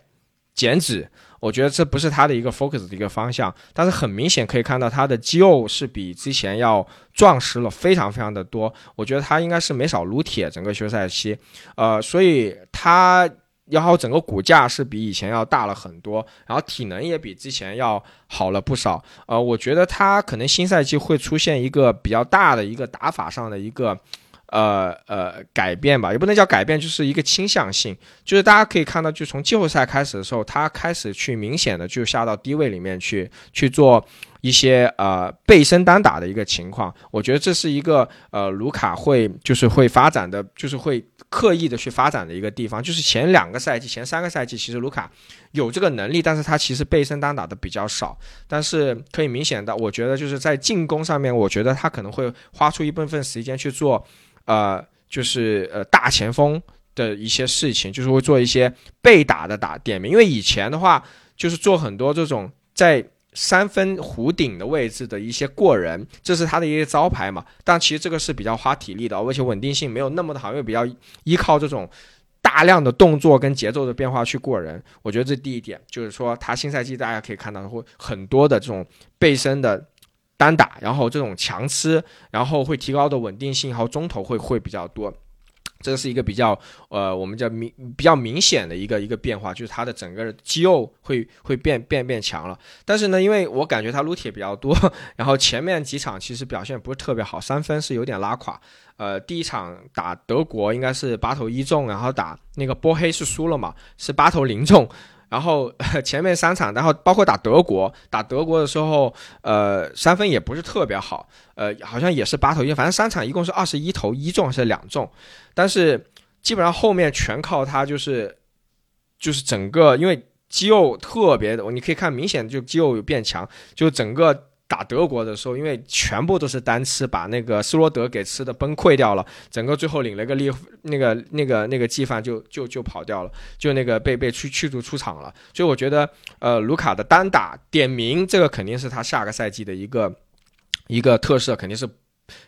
Speaker 3: 减脂，我觉得这不是他的一个 focus 的一个方向，但是很明显可以看到他的肌肉是比之前要壮实了非常非常的多。我觉得他应该是没少撸铁整个休赛期，呃，所以他然后整个骨架是比以前要大了很多，然后体能也比之前要好了不少。呃，我觉得他可能新赛季会出现一个比较大的一个打法上的一个。呃呃，改变吧，也不能叫改变，就是一个倾向性。就是大家可以看到，就从季后赛开始的时候，他开始去明显的就下到低位里面去去做一些呃背身单打的一个情况。我觉得这是一个呃卢卡会就是会发展的，就是会刻意的去发展的一个地方。就是前两个赛季、前三个赛季，其实卢卡有这个能力，但是他其实背身单打的比较少。但是可以明显的，我觉得就是在进攻上面，我觉得他可能会花出一部分时间去做。呃，就是呃大前锋的一些事情，就是会做一些被打的打点名，因为以前的话就是做很多这种在三分弧顶的位置的一些过人，这是他的一个招牌嘛。但其实这个是比较花体力的，而且稳定性没有那么的好，因为比较依靠这种大量的动作跟节奏的变化去过人。我觉得这第一点，就是说他新赛季大家可以看到会很多的这种背身的。单打，然后这种强吃，然后会提高的稳定性，然后中投会会比较多，这是一个比较呃，我们叫明比较明显的一个一个变化，就是他的整个肌肉会会变变变强了。但是呢，因为我感觉他撸铁比较多，然后前面几场其实表现不是特别好，三分是有点拉垮。呃，第一场打德国应该是八投一中，然后打那个波黑是输了嘛，是八投零中。然后 前面三场，然后包括打德国，打德国的时候，呃，三分也不是特别好，呃，好像也是八投一，反正三场一共是二十一投一中还是两中，但是基本上后面全靠他，就是就是整个因为肌肉特别的，你可以看明显就肌肉有变强，就整个。打德国的时候，因为全部都是单吃，把那个斯罗德给吃的崩溃掉了，整个最后领了个立那个那个那个计犯就就就跑掉了，就那个被被驱驱逐出场了。所以我觉得，呃，卢卡的单打点名，这个肯定是他下个赛季的一个一个特色，肯定是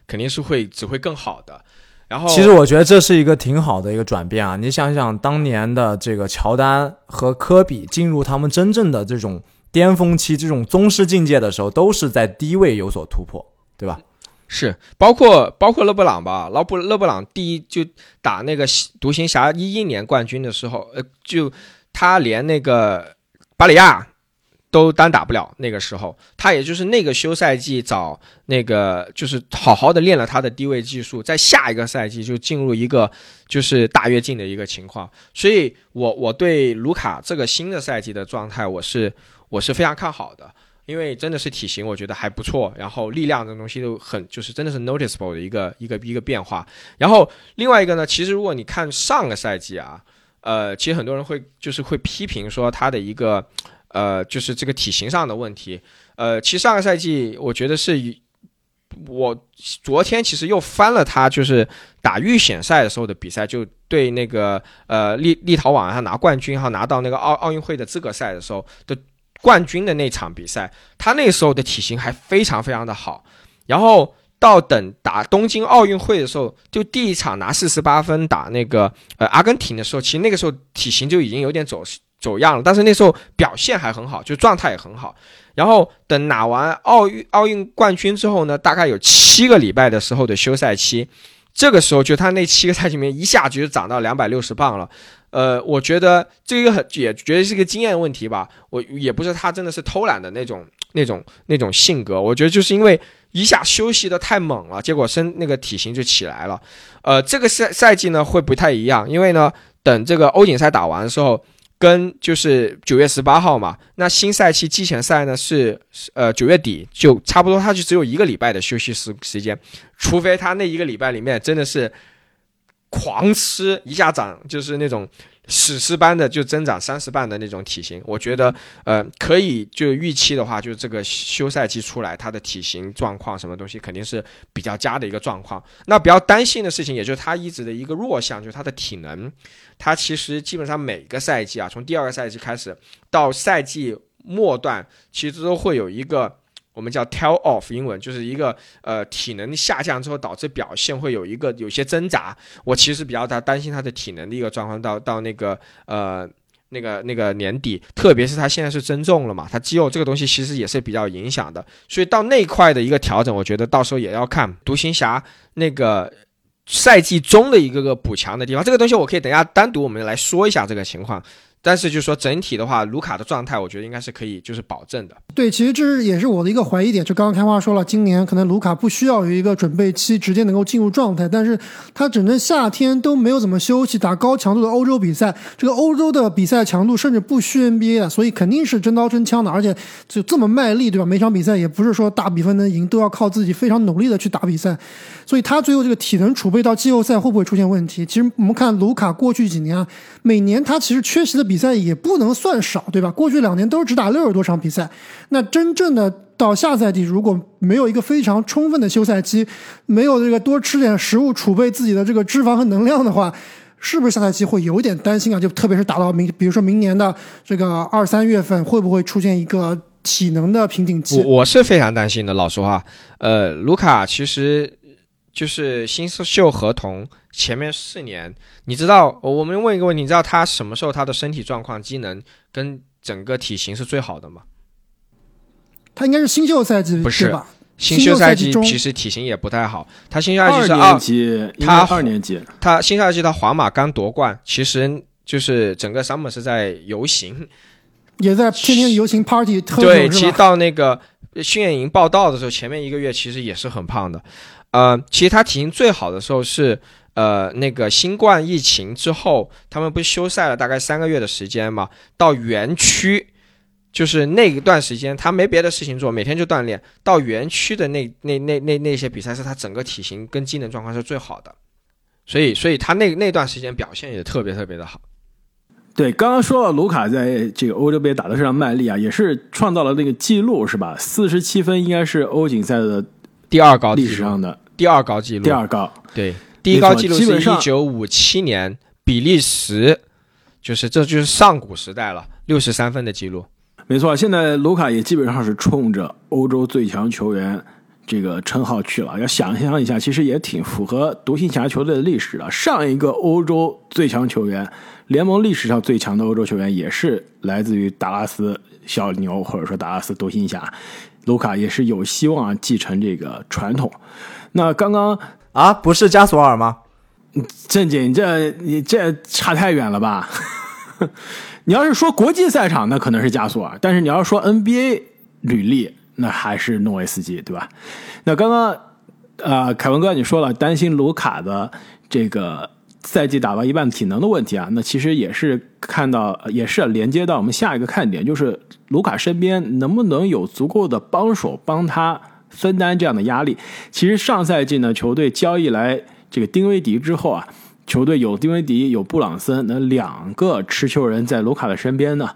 Speaker 3: 肯定是会只会更好的。然后，
Speaker 2: 其实我觉得这是一个挺好的一个转变啊！你想想，当年的这个乔丹和科比进入他们真正的这种。巅峰期这种宗师境界的时候，都是在低位有所突破，对吧？
Speaker 3: 是，包括包括勒布朗吧，勒布勒布朗第一就打那个独行侠一一年冠军的时候，呃，就他连那个巴里亚都单打不了。那个时候，他也就是那个休赛季找那个就是好好的练了他的低位技术，在下一个赛季就进入一个就是大跃进的一个情况。所以，我我对卢卡这个新的赛季的状态，我是。我是非常看好的，因为真的是体型，我觉得还不错，然后力量这东西都很，就是真的是 noticeable 的一个一个一个变化。然后另外一个呢，其实如果你看上个赛季啊，呃，其实很多人会就是会批评说他的一个呃，就是这个体型上的问题。呃，其实上个赛季我觉得是，我昨天其实又翻了他就是打预选赛的时候的比赛，就对那个呃立立陶宛他拿冠军，然后拿到那个奥奥运会的资格赛的时候的。冠军的那场比赛，他那时候的体型还非常非常的好，然后到等打东京奥运会的时候，就第一场拿四十八分打那个呃阿根廷的时候，其实那个时候体型就已经有点走走样了，但是那时候表现还很好，就状态也很好。然后等拿完奥运奥运冠军之后呢，大概有七个礼拜的时候的休赛期，这个时候就他那七个赛季里面一下子就涨到两百六十磅了。呃，我觉得这个很也觉得是个经验问题吧。我也不是他真的是偷懒的那种、那种、那种性格。我觉得就是因为一下休息的太猛了，结果身那个体型就起来了。呃，这个赛赛季呢会不太一样，因为呢，等这个欧锦赛打完的时候，跟就是九月十八号嘛，那新赛季季前赛呢是呃九月底，就差不多，他就只有一个礼拜的休息时时间，除非他那一个礼拜里面真的是狂吃，一下长就是那种史诗般的就增长三十磅的那种体型，我觉得呃可以就预期的话，就是这个休赛期出来他的体型状况什么东西肯定是比较佳的一个状况。那比较担心的事情，也就是他一直的一个弱项，就是他的体能。他其实基本上每个赛季啊，从第二个赛季开始到赛季末段，其实都会有一个我们叫 tell off，英文就是一个呃体能下降之后导致表现会有一个有些挣扎。我其实比较担担心他的体能的一个状况，到到那个呃那个那个年底，特别是他现在是增重了嘛，他肌肉这个东西其实也是比较影响的。所以到那块的一个调整，我觉得到时候也要看独行侠那个。赛季中的一个个补强的地方，这个东西我可以等下单独我们来说一下这个情况。但是就是说整体的话，卢卡的状态，我觉得应该是可以就是保证的。
Speaker 4: 对，其实这是也是我的一个怀疑点。就刚刚开花说了，今年可能卢卡不需要有一个准备期，直接能够进入状态。但是他整个夏天都没有怎么休息，打高强度的欧洲比赛，这个欧洲的比赛强度甚至不虚 NBA 的，所以肯定是真刀真枪的，而且就这么卖力，对吧？每场比赛也不是说大比分能赢，都要靠自己非常努力的去打比赛。所以他最后这个体能储备到季后赛会不会出现问题？其实我们看卢卡过去几年啊，每年他其实缺席的比比赛也不能算少，对吧？过去两年都是只打六十多场比赛。那真正的到下赛季，如果没有一个非常充分的休赛期，没有这个多吃点食物储备自己的这个脂肪和能量的话，是不是下赛季会有点担心啊？就特别是打到明，比如说明年的这个二三月份，会不会出现一个体能的瓶颈期？
Speaker 3: 我我是非常担心的，老实话。呃，卢卡其实。就是新秀合同前面四年，你知道？我们问一个问题，你知道他什么时候他的身体状况、机能跟整个体型是最好的吗？
Speaker 4: 他应该是新秀赛季，
Speaker 3: 不是
Speaker 4: 吧？
Speaker 3: 新秀赛季其实体型也不太好。他新秀赛季是
Speaker 1: 二年级，他二年级，
Speaker 3: 他新赛季他皇马刚夺冠，其实就是整个 summer 是在游行，
Speaker 4: 也在天天游行 party
Speaker 3: 对，其实到那个训练营报道的时候，前面一个月其实也是很胖的。呃，其实他体型最好的时候是，呃，那个新冠疫情之后，他们不是休赛了大概三个月的时间嘛？到园区，就是那一段时间，他没别的事情做，每天就锻炼。到园区的那那那那那些比赛，是他整个体型跟机能状况是最好的，所以，所以他那那段时间表现也特别特别的好。
Speaker 1: 对，刚刚说到卢卡在这个欧洲杯打的非常卖力啊，也是创造了那个记录，是吧？四十七分应该是欧锦赛的。
Speaker 3: 第二高
Speaker 1: 历史上的
Speaker 3: 第二高记录，
Speaker 1: 第二高
Speaker 3: 对，第一高纪录是一九五七年比利时，就是这就是上古时代了，六十三分的记录。
Speaker 1: 没错，现在卢卡也基本上是冲着欧洲最强球员这个称号去了。要想象一下，其实也挺符合独行侠球队的历史的。上一个欧洲最强球员，联盟历史上最强的欧洲球员，也是来自于达拉斯小牛，或者说达拉斯独行侠。卢卡也是有希望继承这个传统。那刚刚
Speaker 2: 啊，不是加索尔吗？
Speaker 1: 正经，这你这差太远了吧？你要是说国际赛场，那可能是加索尔；但是你要说 NBA 履历，那还是诺维斯基，对吧？那刚刚啊，凯文哥你说了，担心卢卡的这个。赛季打到一半体能的问题啊，那其实也是看到，也是连接到我们下一个看点，就是卢卡身边能不能有足够的帮手帮他分担这样的压力。其实上赛季呢，球队交易来这个丁威迪之后啊，球队有丁威迪有布朗森那两个持球人在卢卡的身边呢，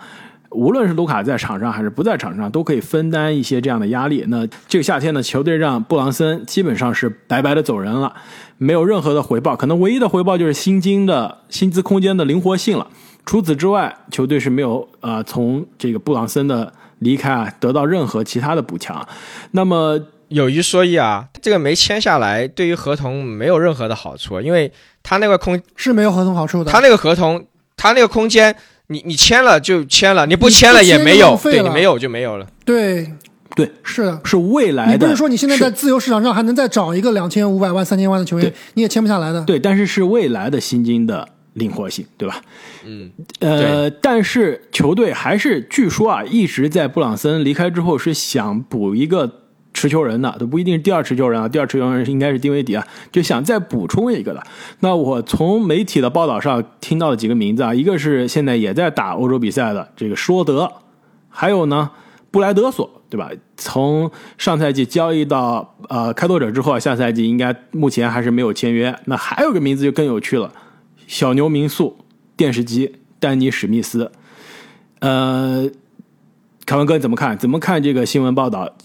Speaker 1: 无论是卢卡在场上还是不在场上，都可以分担一些这样的压力。那这个夏天呢，球队让布朗森基本上是白白的走人了。没有任何的回报，可能唯一的回报就是薪金的薪资空间的灵活性了。除此之外，球队是没有啊从这个布朗森的离开啊得到任何其他的补强。那么
Speaker 3: 有一说一啊，这个没签下来，对于合同没有任何的好处，因为他那个空
Speaker 4: 是没有合同好处的。
Speaker 3: 他那个合同，他那个空间，你你签了就签了，你不签了也没有，对你没有就没有了。
Speaker 4: 对。
Speaker 1: 对，
Speaker 4: 是的，
Speaker 1: 是未来的。
Speaker 4: 你不是说你现在在自由市场上还能再找一个两千五百万、三千万的球员，你也签不下来的。
Speaker 1: 对，但是是未来的薪金的灵活性，对吧？
Speaker 3: 嗯，
Speaker 1: 呃，但是球队还是据说啊，一直在布朗森离开之后是想补一个持球人的，都不一定是第二持球人啊，第二持球人应该是丁威迪啊，就想再补充一个的。那我从媒体的报道上听到的几个名字啊，一个是现在也在打欧洲比赛的这个说德，还有呢布莱德索，对吧？从上赛季交易到呃开拓者之后啊，下赛季应该目前还是没有签约。那还有个名字就更有趣了，小牛民宿电视机丹尼史密斯，呃。凯文哥怎么看？怎么看这个新闻报道？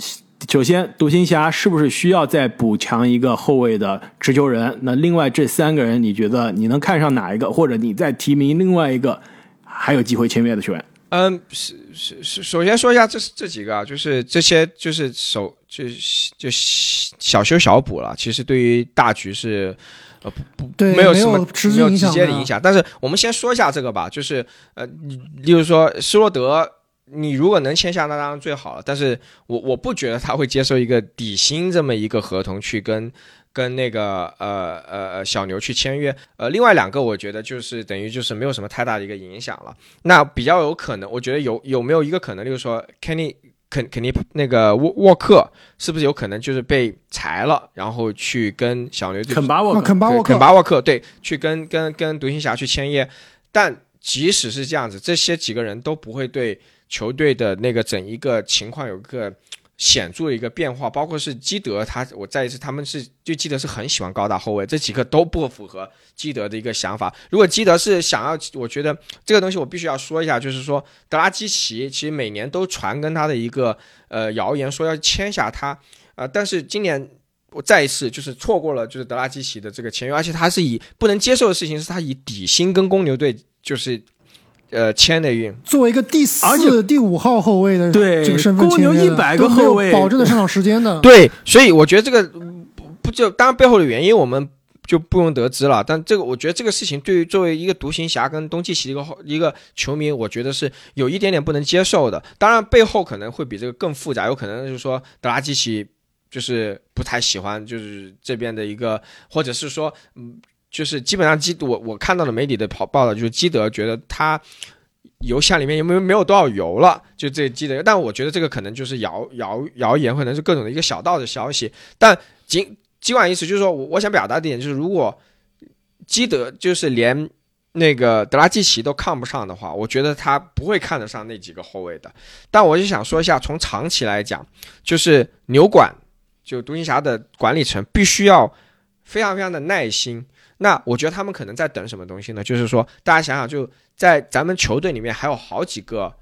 Speaker 1: 首先，独行侠是不是需要再补强一个后卫的持球人？那另外这三个人，你觉得你能看上哪一个？或者你再提名另外一个还有机会签约的球员？
Speaker 3: 嗯，是是是，首先说一下这这几个啊，就是这些就是手就就小修小补了。其实对于大局是呃不不
Speaker 4: 没
Speaker 3: 有什么
Speaker 4: 没
Speaker 3: 有直接
Speaker 4: 的
Speaker 3: 影响。但是我们先说一下这个吧，就是呃，例如说施罗德。你如果能签下，那当然最好了。但是我我不觉得他会接受一个底薪这么一个合同去跟跟那个呃呃小牛去签约。呃，另外两个我觉得就是等于就是没有什么太大的一个影响了。那比较有可能，我觉得有有没有一个可能，就是说，Kenny 肯肯定那个沃沃克是不是有可能就是被裁了，然后去跟小牛队
Speaker 1: 肯巴沃克
Speaker 4: 肯巴沃克
Speaker 3: 肯巴沃克对，去跟跟跟独行侠去签约。但即使是这样子，这些几个人都不会对。球队的那个整一个情况有个显著的一个变化，包括是基德，他我再一次，他们是就基德是很喜欢高大后卫，这几个都不符合基德的一个想法。如果基德是想要，我觉得这个东西我必须要说一下，就是说德拉基奇其实每年都传跟他的一个呃谣言说要签下他啊，但是今年我再一次就是错过了就是德拉基奇的这个签约，而且他是以不能接受的事情是他以底薪跟公牛队就是。呃，签的运
Speaker 4: 作为一个第四、第五号后卫的这个身份
Speaker 1: 公牛一百个后卫
Speaker 4: 保证的上场时间的。
Speaker 3: 对，所以我觉得这个不不就当然背后的原因我们就不用得知了。但这个我觉得这个事情对于作为一个独行侠跟东契奇一个一个球迷，我觉得是有一点点不能接受的。当然背后可能会比这个更复杂，有可能就是说德拉季奇就是不太喜欢就是这边的一个，或者是说嗯。就是基本上基我我看到的媒体的跑报道，就是基德觉得他油箱里面有没有没有多少油了，就这基德。但我觉得这个可能就是谣谣谣言，可能是各种的一个小道的消息。但尽尽管意思就是说我我想表达的点就是，如果基德就是连那个德拉季奇都看不上的话，我觉得他不会看得上那几个后卫的。但我就想说一下，从长期来讲，就是牛管就独行侠的管理层必须要非常非常的耐心。那我觉得他们可能在等什么东西呢？就是说，大家想想，就在咱们球队里面还有好几个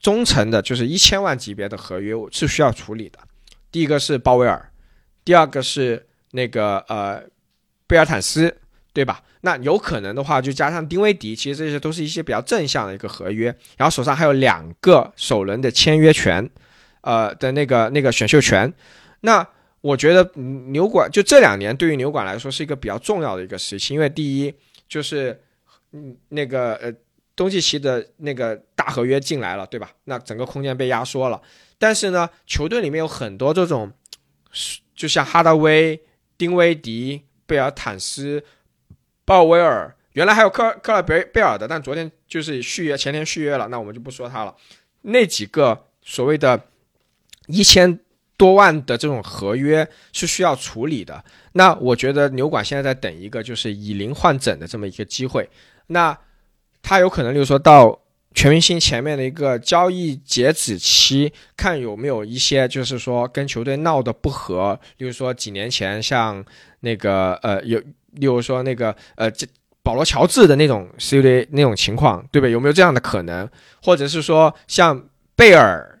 Speaker 3: 中层的，就是一千万级别的合约是需要处理的。第一个是鲍威尔，第二个是那个呃贝尔坦斯，对吧？那有可能的话，就加上丁威迪，其实这些都是一些比较正向的一个合约。然后手上还有两个首轮的签约权，呃的那个那个选秀权，那。我觉得牛管就这两年对于牛管来说是一个比较重要的一个事情，因为第一就是嗯那个呃东契奇的那个大合约进来了，对吧？那整个空间被压缩了。但是呢，球队里面有很多这种，就像哈达威、丁威迪、贝尔坦斯、鲍威尔，原来还有克克尔贝贝尔的，但昨天就是续约，前天续约了，那我们就不说他了。那几个所谓的一千。多万的这种合约是需要处理的，那我觉得牛管现在在等一个就是以零换整的这么一个机会，那他有可能就是说到全明星前面的一个交易截止期，看有没有一些就是说跟球队闹得不和，例如说几年前像那个呃有，例如说那个呃这保罗乔治的那种 CBA 那种情况，对不对？有没有这样的可能？或者是说像贝尔？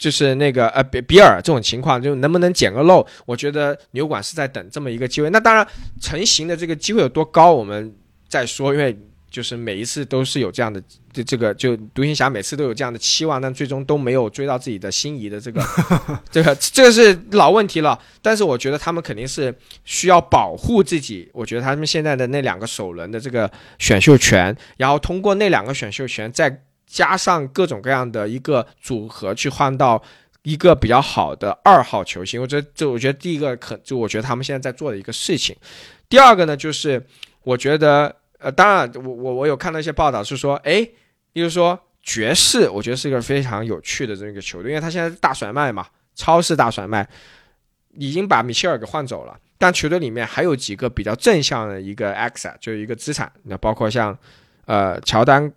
Speaker 3: 就是那个呃比比尔这种情况，就能不能捡个漏？我觉得牛管是在等这么一个机会。那当然，成型的这个机会有多高，我们再说。因为就是每一次都是有这样的，这这个就独行侠每次都有这样的期望，但最终都没有追到自己的心仪的这个，这个这个是老问题了。但是我觉得他们肯定是需要保护自己。我觉得他们现在的那两个首轮的这个选秀权，然后通过那两个选秀权再。加上各种各样的一个组合去换到一个比较好的二号球星，我觉得这我觉得第一个可就我觉得他们现在在做的一个事情。第二个呢，就是我觉得呃，当然我我我有看到一些报道是说，哎，比如说爵士，我觉得是一个非常有趣的这么一个球队，因为他现在大甩卖嘛，超市大甩卖，已经把米切尔给换走了。但球队里面还有几个比较正向的一个 asset，就是一个资产，那包括像呃乔丹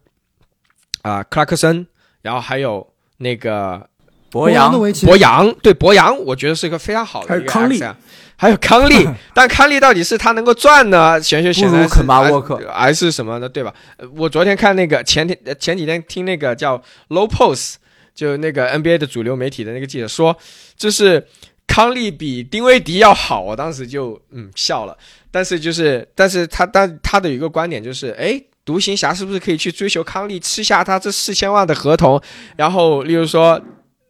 Speaker 3: 啊、克拉克森，然后还有那个
Speaker 2: 博扬
Speaker 3: 博扬，对博扬，我觉得是一个非常好的一个
Speaker 1: 还有康利
Speaker 3: asset 还有康利，但康利到底是他能够赚呢？玄学显然是
Speaker 2: 不如肯巴沃克
Speaker 3: 还还是什么的，对吧？呃我昨天看那个前天呃前几天听那个叫 Low Post，就那个 NBA 的主流媒体的那个记者说，就是康利比丁威迪要好，我当时就嗯笑了。但是就是，但是他但他的有一个观点就是，哎，独行侠是不是可以去追求康利，吃下他这四千万的合同，然后例如说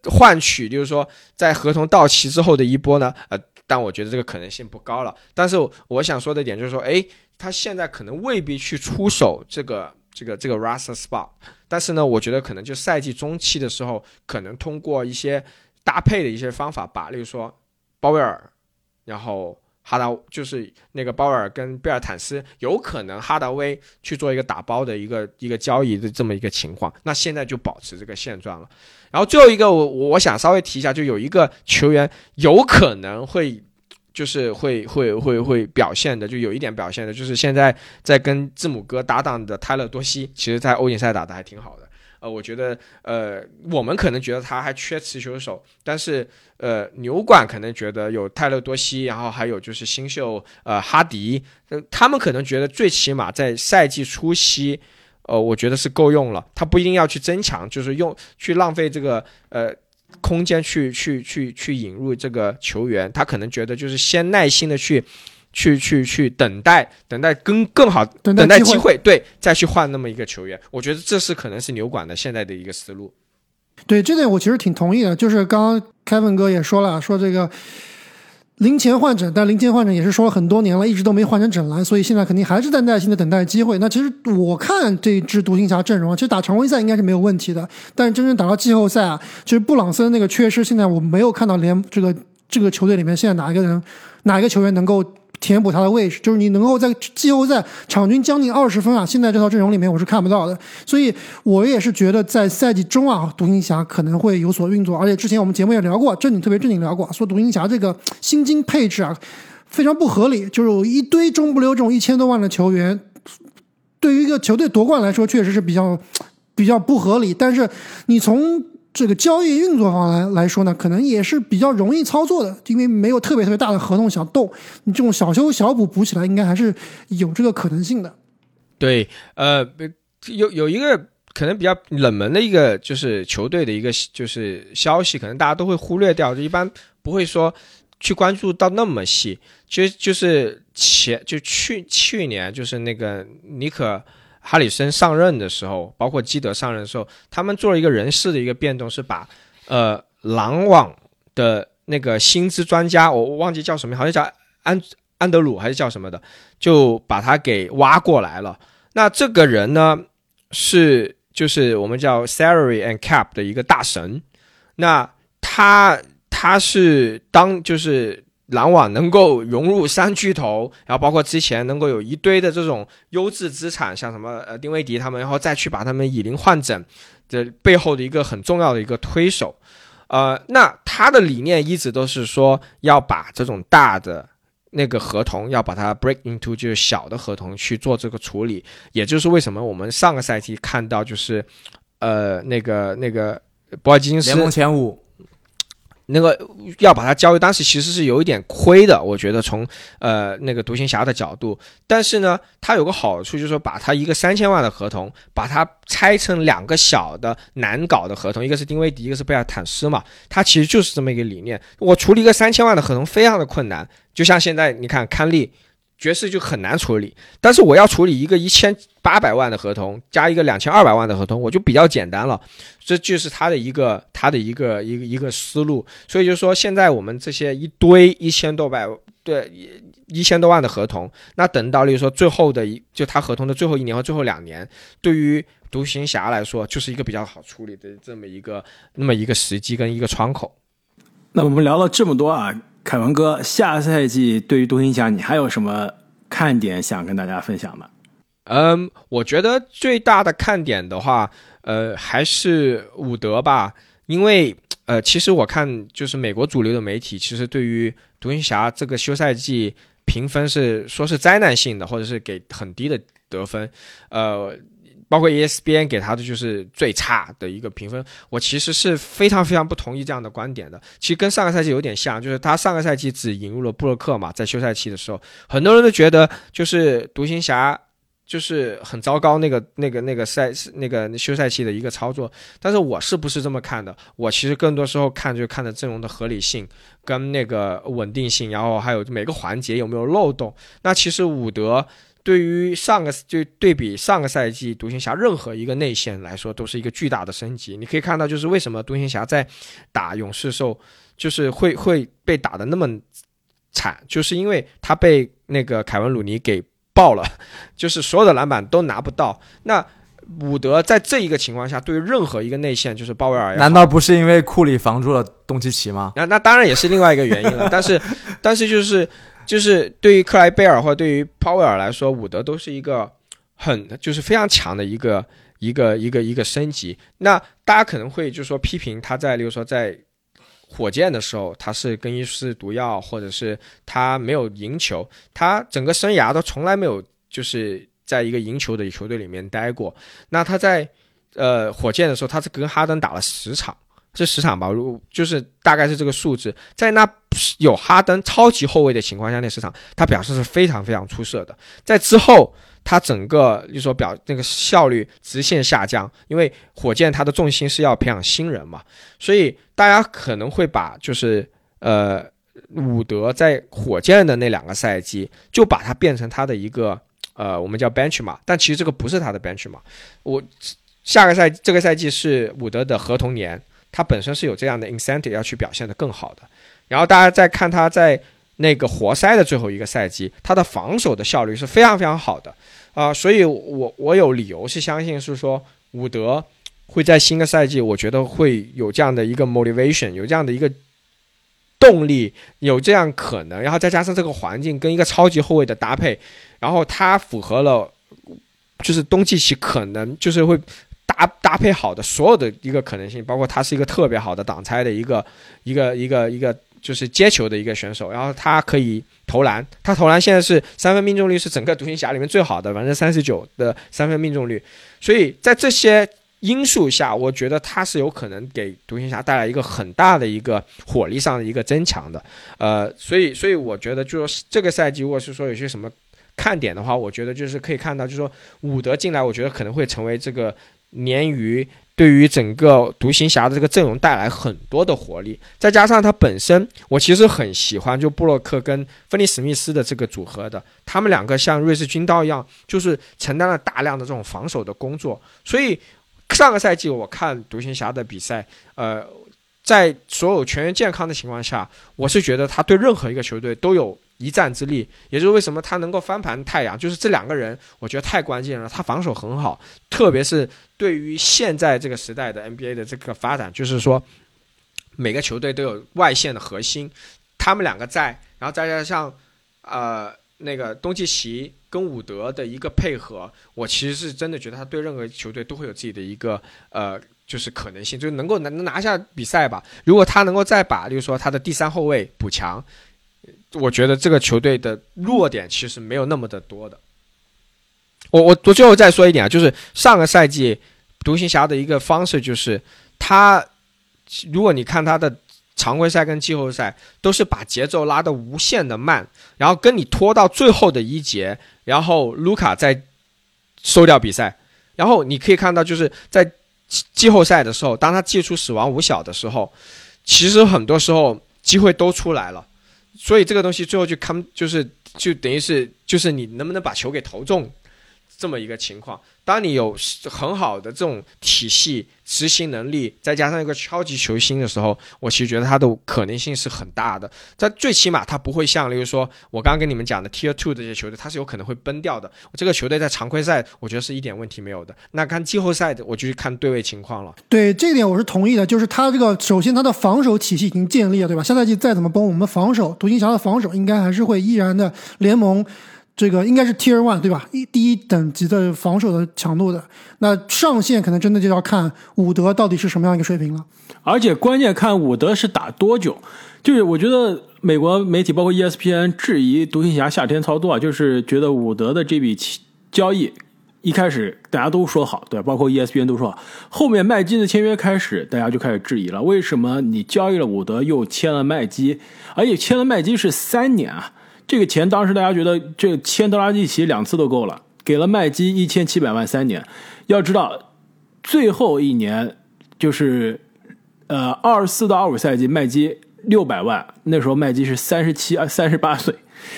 Speaker 3: 换取，就是说在合同到期之后的一波呢？呃，但我觉得这个可能性不高了。但是我想说的点就是说，哎，他现在可能未必去出手这个这个这个 Russell Spot，但是呢，我觉得可能就赛季中期的时候，可能通过一些搭配的一些方法，把例如说鲍威尔，然后哈达就是那个鲍尔跟贝尔坦斯，有可能哈达威去做一个打包的一个一个交易的这么一个情况，那现在就保持这个现状了。然后最后一个我我我想稍微提一下，就有一个球员有可能会。就是会会会会表现的，就有一点表现的，就是现在在跟字母哥搭档的泰勒多西，其实在欧锦赛打的还挺好的。呃，我觉得，呃，我们可能觉得他还缺持球手，但是，呃，牛管可能觉得有泰勒多西，然后还有就是新秀，呃，哈迪，他们可能觉得最起码在赛季初期，呃，我觉得是够用了，他不一定要去增强，就是用去浪费这个，呃。空间去去去去引入这个球员，他可能觉得就是先耐心的去去去去等待，等待更更好
Speaker 4: 等
Speaker 3: 等待
Speaker 4: 机
Speaker 3: 机会，对，再去换那么一个球员。我觉得这是可能是牛管的现在的一个思路。
Speaker 4: 对这点我其实挺同意的，就是刚刚 Kevin 哥也说了，说这个零钱换整，但零钱换整也是说了很多年了，一直都没换成整篮，所以现在肯定还是在耐心的等待机会。那其实我看这支独行侠阵容啊，其实打常规赛应该是没有问题的，但是真正打到季后赛啊，其实布朗森那个缺失，现在我没有看到连这个这个球队里面现在哪一个人哪一个球员能够。填补他的位置，就是你能够在季后赛场均将近二十分啊！现在这套阵容里面我是看不到的，所以我也是觉得在赛季中啊，独行侠可能会有所运作。而且之前我们节目也聊过，正经特别正经聊过，说独行侠这个薪金配置啊非常不合理，就是一堆中不溜这种一千多万的球员，对于一个球队夺冠来说确实是比较比较不合理。但是你从这个交易运作方来来说呢，可能也是比较容易操作的，因为没有特别特别大的合同想动，你这种小修小补补起来，应该还是有这个可能性的。
Speaker 3: 对，呃，有有一个可能比较冷门的一个就是球队的一个就是消息，可能大家都会忽略掉，就一般不会说去关注到那么细。其实就是前就去去年就是那个尼克。哈里森上任的时候，包括基德上任的时候，他们做了一个人事的一个变动，是把呃狼网的那个薪资专家，我我忘记叫什么，好像叫安安德鲁还是叫什么的，就把他给挖过来了。那这个人呢，是就是我们叫 salary and cap 的一个大神。那他他是当就是。篮网能够融入三巨头，然后包括之前能够有一堆的这种优质资产，像什么呃丁威迪他们，然后再去把他们以零换整，这背后的一个很重要的一个推手，呃，那他的理念一直都是说要把这种大的那个合同要把它 break into 就是小的合同去做这个处理，也就是为什么我们上个赛季看到就是呃那个那个博尔基金斯
Speaker 2: 联盟前五。
Speaker 3: 那个要把它交易，当时其实是有一点亏的，我觉得从呃那个独行侠的角度，但是呢，它有个好处就是说，把它一个三千万的合同，把它拆成两个小的难搞的合同，一个是丁威迪，一个是贝尔坦斯嘛，它其实就是这么一个理念。我处理一个三千万的合同非常的困难，就像现在你看康利。爵士就很难处理，但是我要处理一个一千八百万的合同，加一个两千二百万的合同，我就比较简单了。这就是他的一个他的一个一个一个思路。所以就是说，现在我们这些一堆一千多百对一千多万的合同，那等到例如说最后的一就他合同的最后一年和最后两年，对于独行侠来说，就是一个比较好处理的这么一个那么一个时机跟一个窗口。
Speaker 1: 那我们聊了这么多啊。凯文哥，下赛季对于独行侠，你还有什么看点想跟大家分享吗？
Speaker 3: 嗯，我觉得最大的看点的话，呃，还是伍德吧。因为呃，其实我看就是美国主流的媒体，其实对于独行侠这个休赛季评分是说是灾难性的，或者是给很低的得分，呃。包括 ESPN 给他的就是最差的一个评分，我其实是非常非常不同意这样的观点的。其实跟上个赛季有点像，就是他上个赛季只引入了布洛克嘛，在休赛期的时候，很多人都觉得就是独行侠就是很糟糕那个那个那个赛那个休赛期的一个操作。但是我是不是这么看的？我其实更多时候看就看的阵容的合理性跟那个稳定性，然后还有每个环节有没有漏洞。那其实伍德。对于上个就对比上个赛季独行侠任何一个内线来说，都是一个巨大的升级。你可以看到，就是为什么独行侠在打勇士时候，就是会会被打的那么惨，就是因为他被那个凯文鲁尼给爆了，就是所有的篮板都拿不到。那伍德在这一个情况下，对于任何一个内线，就是鲍威尔，
Speaker 2: 难道不是因为库里防住了东契奇吗？
Speaker 3: 那那当然也是另外一个原因了。但是，但是就是。就是对于克莱贝尔或者对于鲍威尔来说，伍德都是一个很就是非常强的一个一个一个一个升级。那大家可能会就是说批评他在，例如说在火箭的时候，他是更衣室毒药，或者是他没有赢球，他整个生涯都从来没有就是在一个赢球的球队里面待过。那他在呃火箭的时候，他是跟哈登打了十场。这十场吧，如就是大概是这个数字，在那有哈登超级后卫的情况下，那十场他表示是非常非常出色的。在之后，他整个就说表那个效率直线下降，因为火箭他的重心是要培养新人嘛，所以大家可能会把就是呃伍德在火箭的那两个赛季，就把它变成他的一个呃我们叫 bench 嘛，但其实这个不是他的 bench 嘛。我下个赛这个赛季是伍德的合同年。他本身是有这样的 incentive 要去表现的更好的，然后大家再看他在那个活塞的最后一个赛季，他的防守的效率是非常非常好的啊，所以我我有理由是相信是说伍德会在新的赛季，我觉得会有这样的一个 motivation，有这样的一个动力，有这样可能，然后再加上这个环境跟一个超级后卫的搭配，然后他符合了就是东契奇可能就是会。搭搭配好的所有的一个可能性，包括他是一个特别好的挡拆的一个一个一个一个就是接球的一个选手，然后他可以投篮，他投篮现在是三分命中率是整个独行侠里面最好的，百分之三十九的三分命中率，所以在这些因素下，我觉得他是有可能给独行侠带来一个很大的一个火力上的一个增强的，呃，所以所以我觉得就是这个赛季如果是说有些什么看点的话，我觉得就是可以看到，就是说伍德进来，我觉得可能会成为这个。鲶鱼对于整个独行侠的这个阵容带来很多的活力，再加上他本身，我其实很喜欢就布洛克跟芬尼史密斯的这个组合的，他们两个像瑞士军刀一样，就是承担了大量的这种防守的工作。所以上个赛季我看独行侠的比赛，呃，在所有全员健康的情况下，我是觉得他对任何一个球队都有。一战之力，也就是为什么他能够翻盘太阳，就是这两个人，我觉得太关键了。他防守很好，特别是对于现在这个时代的 NBA 的这个发展，就是说每个球队都有外线的核心，他们两个在，然后再加上呃那个东契奇跟伍德的一个配合，我其实是真的觉得他对任何球队都会有自己的一个呃就是可能性，就是能够能拿下比赛吧。如果他能够再把，就是说他的第三后卫补强。我觉得这个球队的弱点其实没有那么的多的。我我我最后再说一点啊，就是上个赛季独行侠的一个方式就是，他如果你看他的常规赛跟季后赛，都是把节奏拉得无限的慢，然后跟你拖到最后的一节，然后卢卡再收掉比赛。然后你可以看到，就是在季后赛的时候，当他祭出死亡五小的时候，其实很多时候机会都出来了。所以这个东西最后就 come，，就是就等于是，就是你能不能把球给投中，这么一个情况。当你有很好的这种体系、执行能力，再加上一个超级球星的时候，我其实觉得他的可能性是很大的。在最起码，他不会像，例如说我刚刚跟你们讲的 Tier Two 这些球队，他是有可能会崩掉的。这个球队在常规赛，我觉得是一点问题没有的。那看季后赛的，我就去看对位情况了。
Speaker 4: 对这点我是同意的，就是他这个首先他的防守体系已经建立了，对吧？下赛季再怎么崩，我们防守独行侠的防守应该还是会依然的联盟。这个应该是 Tier One 对吧？一第一等级的防守的强度的，那上限可能真的就要看伍德到底是什么样一个水平了。
Speaker 1: 而且关键看伍德是打多久，就是我觉得美国媒体包括 ESPN 质疑独行侠夏天操作啊，就是觉得伍德的这笔交易一开始大家都说好，对，包括 ESPN 都说好，后面麦基的签约开始，大家就开始质疑了，为什么你交易了伍德又签了麦基，而且签了麦基是三年啊？这个钱当时大家觉得这签德拉季奇两次都够了，给了麦基一千七百万三年。要知道，最后一年就是呃二四到二五赛季，麦基六百万，那时候麦基是三十七啊三十八岁，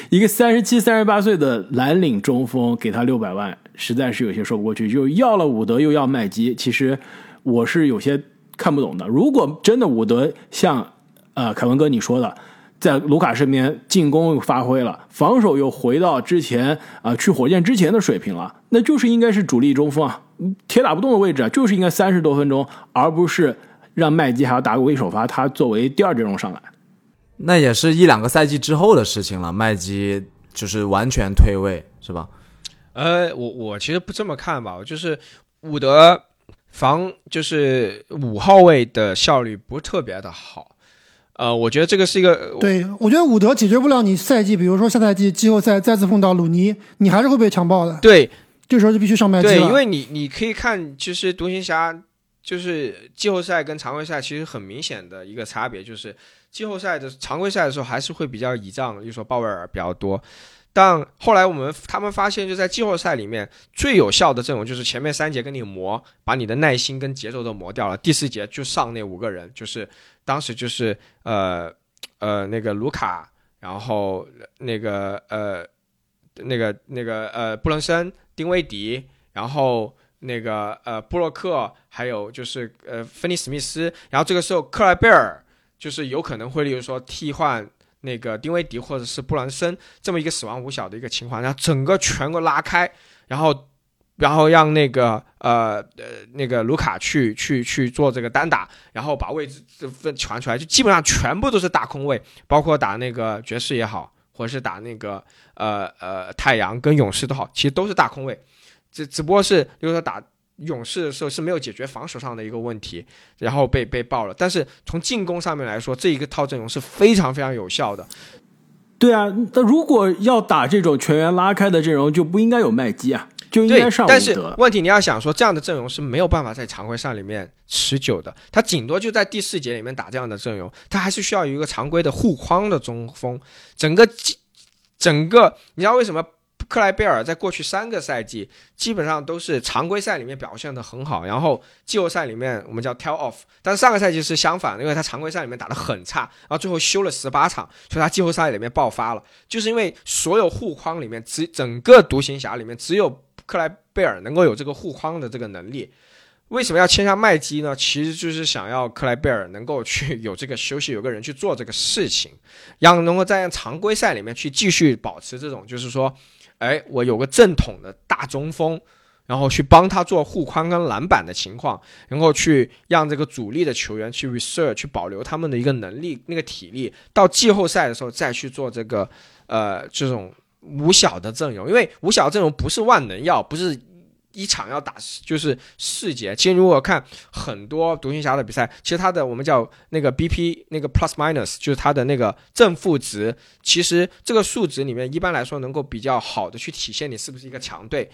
Speaker 1: 一个三十七三十八岁的蓝领中锋给他六百万，实在是有些说不过去。就要了伍德又要麦基，其实我是有些看不懂的。如果真的伍德像呃凯文哥你说的。在卢卡身边进攻又发挥了，防守又回到之前啊去火箭之前的水平了，那就是应该是主力中锋啊，铁打不动的位置啊，就是应该三十多分钟，而不是让麦基还要打个微首发，他作为第二阵容上来。
Speaker 2: 那也是一两个赛季之后的事情了，麦基就是完全退位，是吧？
Speaker 3: 呃，我我其实不这么看吧，就是伍德防就是五号位的效率不是特别的好。呃，我觉得这个是一个，
Speaker 4: 对我觉得伍德解决不了你赛季，比如说下赛季季后赛再次碰到鲁尼，你还是会被强暴的。
Speaker 3: 对，
Speaker 4: 这时候就必须上麦基
Speaker 3: 了。对，因为你你可以看，其实独行侠就是季后赛跟常规赛其实很明显的一个差别，就是季后赛的常规赛的时候还是会比较倚仗，比如说鲍威尔比较多。但后来我们他们发现，就在季后赛里面最有效的阵容就是前面三节跟你磨，把你的耐心跟节奏都磨掉了，第四节就上那五个人，就是当时就是呃呃那个卢卡，然后那个呃那个那个呃布伦森、丁威迪，然后那个呃布洛克，还有就是呃芬尼史密斯，然后这个时候克莱贝尔就是有可能会，例如说替换。那个丁威迪或者是布兰森这么一个死亡五小的一个情况，然后整个全部拉开，然后，然后让那个呃呃那个卢卡去去去做这个单打，然后把位置分传出来，就基本上全部都是大空位，包括打那个爵士也好，或者是打那个呃呃太阳跟勇士都好，其实都是大空位，只只不过是就是说打。勇士的时候是没有解决防守上的一个问题，然后被被爆了。但是从进攻上面来说，这一个套阵容是非常非常有效的。
Speaker 1: 对啊，那如果要打这种全员拉开的阵容，就不应该有麦基啊，就应该上
Speaker 3: 但是问题你要想说，这样的阵容是没有办法在常规赛里面持久的。他顶多就在第四节里面打这样的阵容，他还是需要有一个常规的护框的中锋。整个整个，你知道为什么？克莱贝尔在过去三个赛季基本上都是常规赛里面表现的很好，然后季后赛里面我们叫 tell off，但是上个赛季是相反，因为他常规赛里面打的很差，然后最后休了十八场，所以他季后赛里面爆发了，就是因为所有护框里面只整个独行侠里面只有克莱贝尔能够有这个护框的这个能力。为什么要签下麦基呢？其实就是想要克莱贝尔能够去有这个休息，有个人去做这个事情，让能够在常规赛里面去继续保持这种，就是说。哎，我有个正统的大中锋，然后去帮他做护框跟篮板的情况，能够去让这个主力的球员去 reserve，去保留他们的一个能力、那个体力，到季后赛的时候再去做这个呃这种五小的阵容，因为五小阵容不是万能药，不是。一场要打就是四节，其实如果看很多独行侠的比赛，其实它的我们叫那个 BP 那个 plus minus，就是它的那个正负值，其实这个数值里面一般来说能够比较好的去体现你是不是一个强队。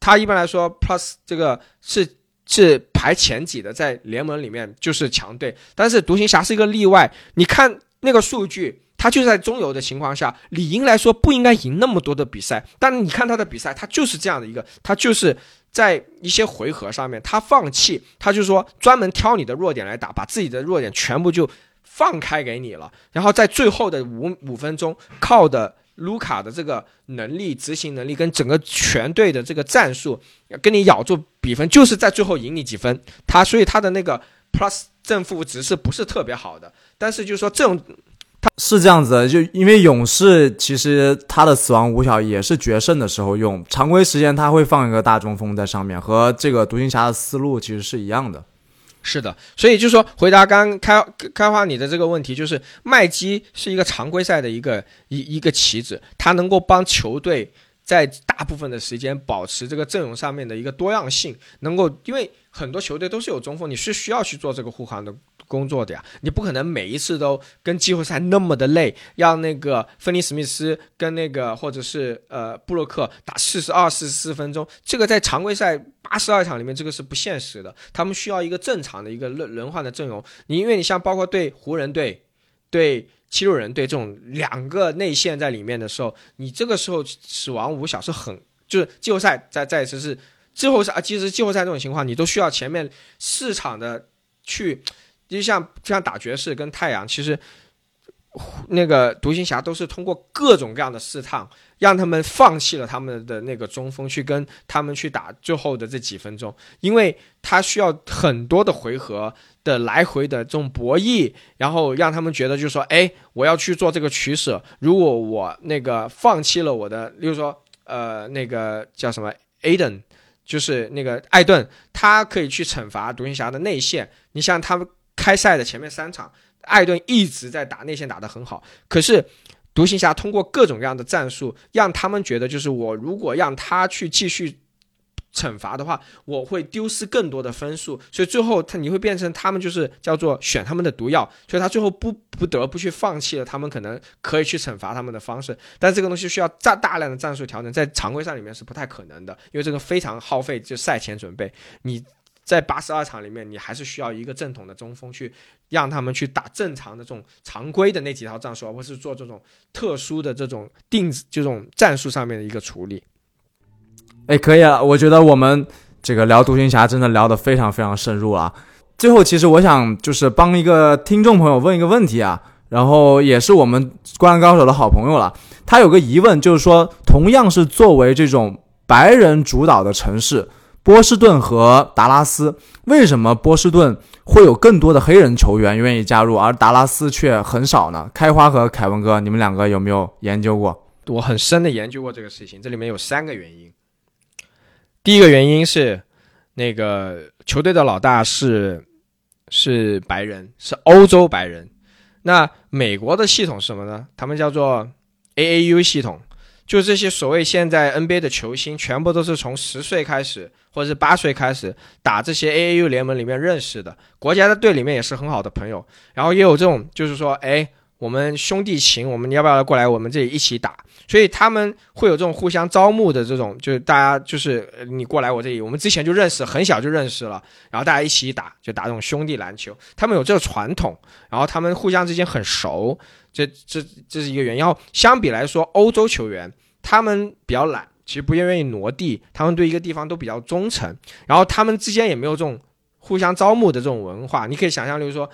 Speaker 3: 它一般来说 plus 这个是是排前几的，在联盟里面就是强队，但是独行侠是一个例外。你看那个数据。他就在中游的情况下，理应来说不应该赢那么多的比赛。但你看他的比赛，他就是这样的一个，他就是在一些回合上面，他放弃，他就说专门挑你的弱点来打，把自己的弱点全部就放开给你了。然后在最后的五五分钟，靠的卢卡的这个能力、执行能力跟整个全队的这个战术，跟你咬住比分，就是在最后赢你几分。他所以他的那个 plus 正负值是不是特别好的？但是就是说这种。
Speaker 2: 是这样子的，就因为勇士其实他的死亡五小也是决胜的时候用，常规时间他会放一个大中锋在上面，和这个独行侠的思路其实是一样的。
Speaker 3: 是的，所以就说回答刚开开发你的这个问题，就是麦基是一个常规赛的一个一一个棋子，他能够帮球队在大部分的时间保持这个阵容上面的一个多样性，能够因为很多球队都是有中锋，你是需要去做这个护航的工作的呀，你不可能每一次都跟季后赛那么的累，让那个芬尼史密斯跟那个或者是呃布洛克打四十二、四十四分钟，这个在常规赛八十二场里面这个是不现实的，他们需要一个正常的一个轮轮换的阵容，你因为你像包括对湖人队、对。七六人队这种两个内线在里面的时候，你这个时候死亡五小是很就是季后赛再再一次是季后赛啊，其实季后赛这种情况，你都需要前面四场的去，就像就像打爵士跟太阳，其实那个独行侠都是通过各种各样的试探，让他们放弃了他们的那个中锋，去跟他们去打最后的这几分钟，因为他需要很多的回合。的来回的这种博弈，然后让他们觉得就是说，哎，我要去做这个取舍。如果我那个放弃了我的，例如说，呃，那个叫什么，Aden，就是那个艾顿，他可以去惩罚独行侠的内线。你像他们开赛的前面三场，艾顿一直在打内线，打得很好。可是独行侠通过各种各样的战术，让他们觉得就是我如果让他去继续。惩罚的话，我会丢失更多的分数，所以最后他你会变成他们就是叫做选他们的毒药，所以他最后不不得不去放弃了他们可能可以去惩罚他们的方式，但这个东西需要大大量的战术调整，在常规赛里面是不太可能的，因为这个非常耗费就赛前准备。你在八十二场里面，你还是需要一个正统的中锋去让他们去打正常的这种常规的那几套战术，而不是做这种特殊的这种定这种战术上面的一个处理。
Speaker 2: 哎，可以啊。我觉得我们这个聊独行侠真的聊得非常非常深入啊。最后，其实我想就是帮一个听众朋友问一个问题啊，然后也是我们灌篮高手的好朋友了。他有个疑问，就是说，同样是作为这种白人主导的城市，波士顿和达拉斯，为什么波士顿会有更多的黑人球员愿意加入，而达拉斯却很少呢？开花和凯文哥，你们两个有没有研究过？
Speaker 3: 我很深的研究过这个事情，这里面有三个原因。第一个原因是，那个球队的老大是是白人，是欧洲白人。那美国的系统是什么呢？他们叫做 AAU 系统，就这些所谓现在 NBA 的球星，全部都是从十岁开始，或者是八岁开始打这些 AAU 联盟里面认识的，国家的队里面也是很好的朋友。然后也有这种，就是说，哎。我们兄弟情，我们要不要过来我们这里一起打？所以他们会有这种互相招募的这种，就是大家就是你过来我这里，我们之前就认识，很小就认识了，然后大家一起打，就打这种兄弟篮球。他们有这个传统，然后他们互相之间很熟，这这这是一个原因。然后相比来说，欧洲球员他们比较懒，其实不愿意挪地，他们对一个地方都比较忠诚，然后他们之间也没有这种互相招募的这种文化。你可以想象，例如说。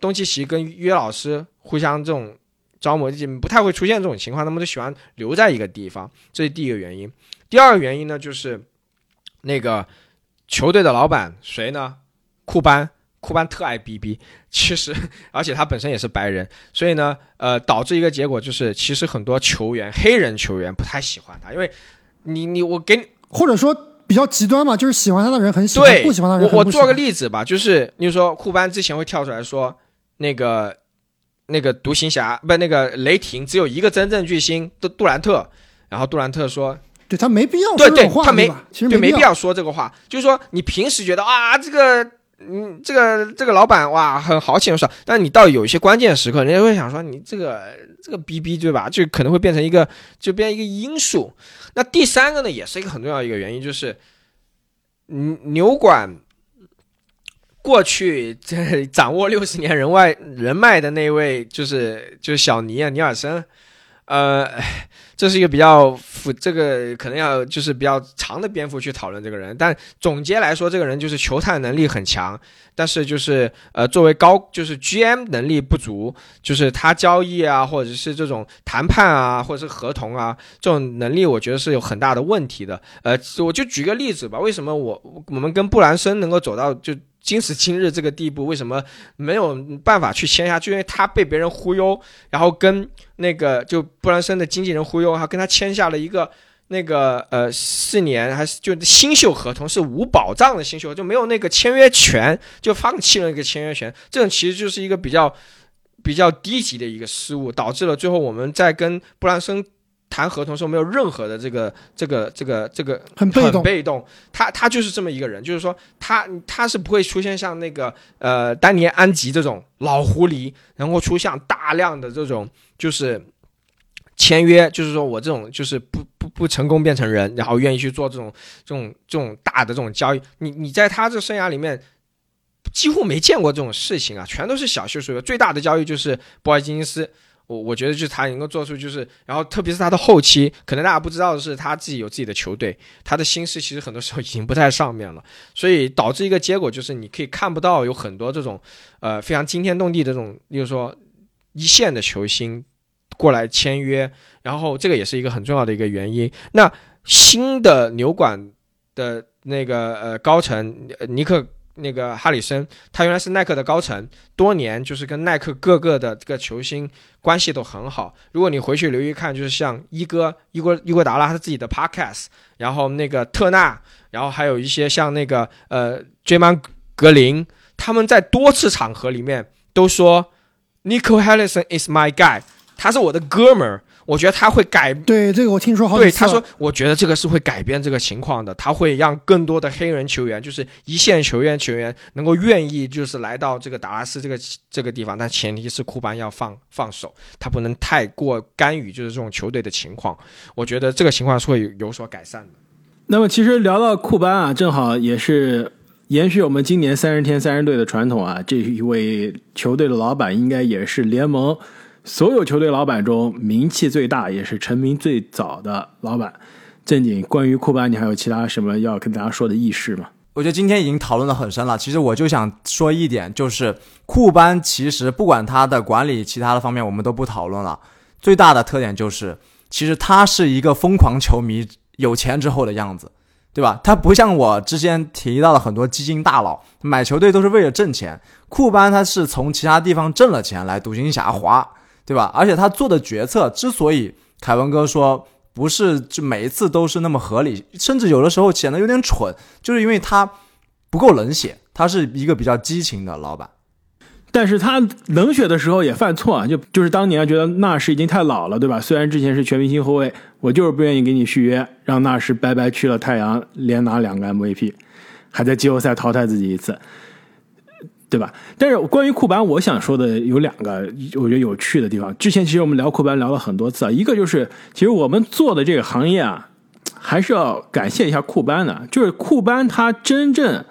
Speaker 3: 东契奇跟约老师互相这种招募，不太会出现这种情况，他们都喜欢留在一个地方，这是第一个原因。第二个原因呢，就是那个球队的老板谁呢？库班，库班特爱 BB，其实而且他本身也是白人，所以呢，呃，导致一个结果就是，其实很多球员，黑人球员不太喜欢他，因为你你我给你
Speaker 4: 或者说。比较极端嘛，就是喜欢他的人很喜欢，不喜欢的人
Speaker 3: 我我做个例子吧，就是你说库班之前会跳出来说，那个那个独行侠不那个雷霆只有一个真正巨星杜杜兰特，然后杜兰特说，
Speaker 4: 对他没必要
Speaker 3: 说这种
Speaker 4: 话，
Speaker 3: 他没
Speaker 4: 其实没
Speaker 3: 必要。说这个话，就是说你平时觉得啊这个嗯这个这个老板哇很豪气很爽，但你到有一些关键时刻，人家会想说你这个这个逼逼对吧，就可能会变成一个就变一个因素。那第三个呢，也是一个很重要一个原因，就是，嗯，牛管过去这掌握六十年人外人脉的那位，就是就是小尼啊，尼尔森。呃，这是一个比较复，这个可能要就是比较长的篇幅去讨论这个人。但总结来说，这个人就是球探能力很强，但是就是呃，作为高就是 GM 能力不足，就是他交易啊，或者是这种谈判啊，或者是合同啊，这种能力我觉得是有很大的问题的。呃，我就举个例子吧，为什么我我们跟布兰森能够走到就。今时今日这个地步，为什么没有办法去签下？就因为他被别人忽悠，然后跟那个就布兰森的经纪人忽悠，然后跟他签下了一个那个呃四年还是就新秀合同，是无保障的新秀，就没有那个签约权，就放弃了那个签约权。这种其实就是一个比较比较低级的一个失误，导致了最后我们在跟布兰森谈合同的时候没有任何的这个这个这个这个
Speaker 4: 很被动
Speaker 3: 很被动。他他就是这么一个人，就是说他他是不会出现像那个呃丹尼安吉这种老狐狸，然后出现大量的这种就是签约，就是说我这种就是不不不成功变成人，然后愿意去做这种这种这种大的这种交易。你你在他这生涯里面。几乎没见过这种事情啊，全都是小修小补。最大的交易就是博尔金斯，我我觉得就是他能够做出，就是然后特别是他的后期，可能大家不知道的是，他自己有自己的球队，他的心思其实很多时候已经不在上面了，所以导致一个结果就是你可以看不到有很多这种呃非常惊天动地的这种，比如说一线的球星过来签约，然后这个也是一个很重要的一个原因。那新的牛管的那个呃高层尼克。那个哈里森，他原来是耐克的高层，多年就是跟耐克各个的这个球星关系都很好。如果你回去留意看，就是像伊戈伊戈伊戈达拉他自己的 podcast，然后那个特纳，然后还有一些像那个呃追曼格林，他们在多次场合里面都说，Nico Harrison is my guy，他是我的哥们儿。我觉得他会改，
Speaker 4: 对这个我听说好几
Speaker 3: 对他说，我觉得这个是会改变这个情况的，他会让更多的黑人球员，就是一线球员球员能够愿意就是来到这个达拉斯这个这个地方，但前提是库班要放放手，他不能太过干预就是这种球队的情况。我觉得这个情况是会有所改善的。
Speaker 1: 那么其实聊到库班啊，正好也是延续我们今年三十天三十队的传统啊，这一位球队的老板应该也是联盟。所有球队老板中名气最大也是成名最早的老板，正经。关于库班，你还有其他什么要跟大家说的意识吗？
Speaker 2: 我觉得今天已经讨论的很深了。其实我就想说一点，就是库班其实不管他的管理，其他的方面我们都不讨论了。最大的特点就是，其实他是一个疯狂球迷有钱之后的样子，对吧？他不像我之前提到的很多基金大佬买球队都是为了挣钱，库班他是从其他地方挣了钱来独行侠花。对吧？而且他做的决策之所以凯文哥说不是就每一次都是那么合理，甚至有的时候显得有点蠢，就是因为他不够冷血。他是一个比较激情的老板，
Speaker 1: 但是他冷血的时候也犯错啊，就就是当年觉得纳什已经太老了，对吧？虽然之前是全明星后卫，我就是不愿意给你续约，让纳什白白去了太阳，连拿两个 MVP，还在季后赛淘汰自己一次。对吧？但是关于库班，我想说的有两个我觉得有趣的地方。之前其实我们聊库班聊了很多次啊，一个就是其实我们做的这个行业啊，还是要感谢一下库班的。就是库班他真正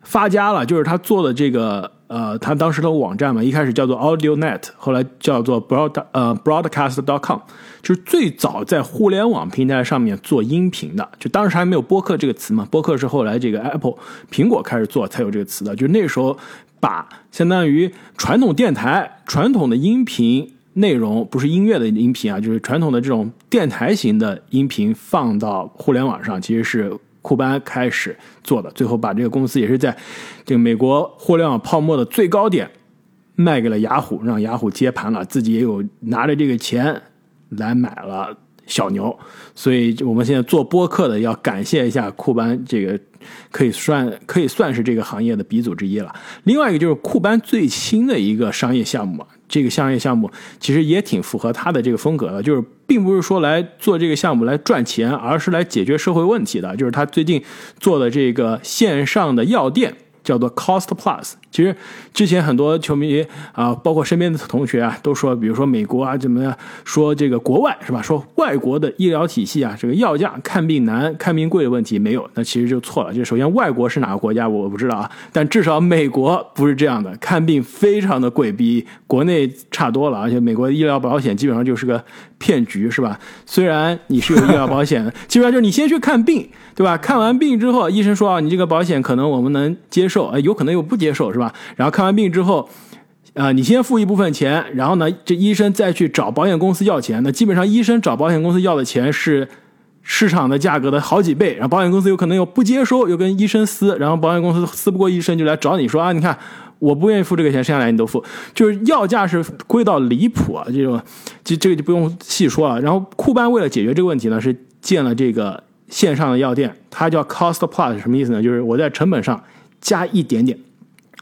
Speaker 1: 发家了，就是他做的这个呃，他当时的网站嘛，一开始叫做 AudioNet，后来叫做 Broad 呃 Broadcast.com，就是最早在互联网平台上面做音频的。就当时还没有播客这个词嘛，播客是后来这个 Apple 苹果开始做才有这个词的。就那时候。把相当于传统电台、传统的音频内容，不是音乐的音频啊，就是传统的这种电台型的音频放到互联网上，其实是库班开始做的。最后把这个公司也是在这个美国互联网泡沫的最高点卖给了雅虎，让雅虎接盘了，自己也有拿着这个钱来买了小牛。所以我们现在做播客的要感谢一下库班这个。可以算可以算是这个行业的鼻祖之一了。另外一个就是库班最新的一个商业项目，这个商业项目其实也挺符合他的这个风格的，就是并不是说来做这个项目来赚钱，而是来解决社会问题的。就是他最近做的这个线上的药店。叫做 Cost Plus。其实之前很多球迷啊，包括身边的同学啊，都说，比如说美国啊，怎么样？说这个国外是吧？说外国的医疗体系啊，这个药价看病难、看病贵的问题没有，那其实就错了。就首先，外国是哪个国家我不知道啊，但至少美国不是这样的，看病非常的贵，比国内差多了。而且美国医疗保险基本上就是个骗局，是吧？虽然你是有医疗保险的，基本上就是你先去看病，对吧？看完病之后，医生说啊，你这个保险可能我们能接受，哎，有可能又不接受，是吧？然后看完病之后，啊，你先付一部分钱，然后呢，这医生再去找保险公司要钱。那基本上医生找保险公司要的钱是市场的价格的好几倍，然后保险公司有可能又不接收，又跟医生撕，然后保险公司撕不过医生就来找你说啊，你看我不愿意付这个钱，剩下来你都付，就是药价是贵到离谱啊！这种，这这个就不用细说了。然后库班为了解决这个问题呢，是建了这个线上的药店，它叫 Cost Plus，什么意思呢？就是我在成本上加一点点。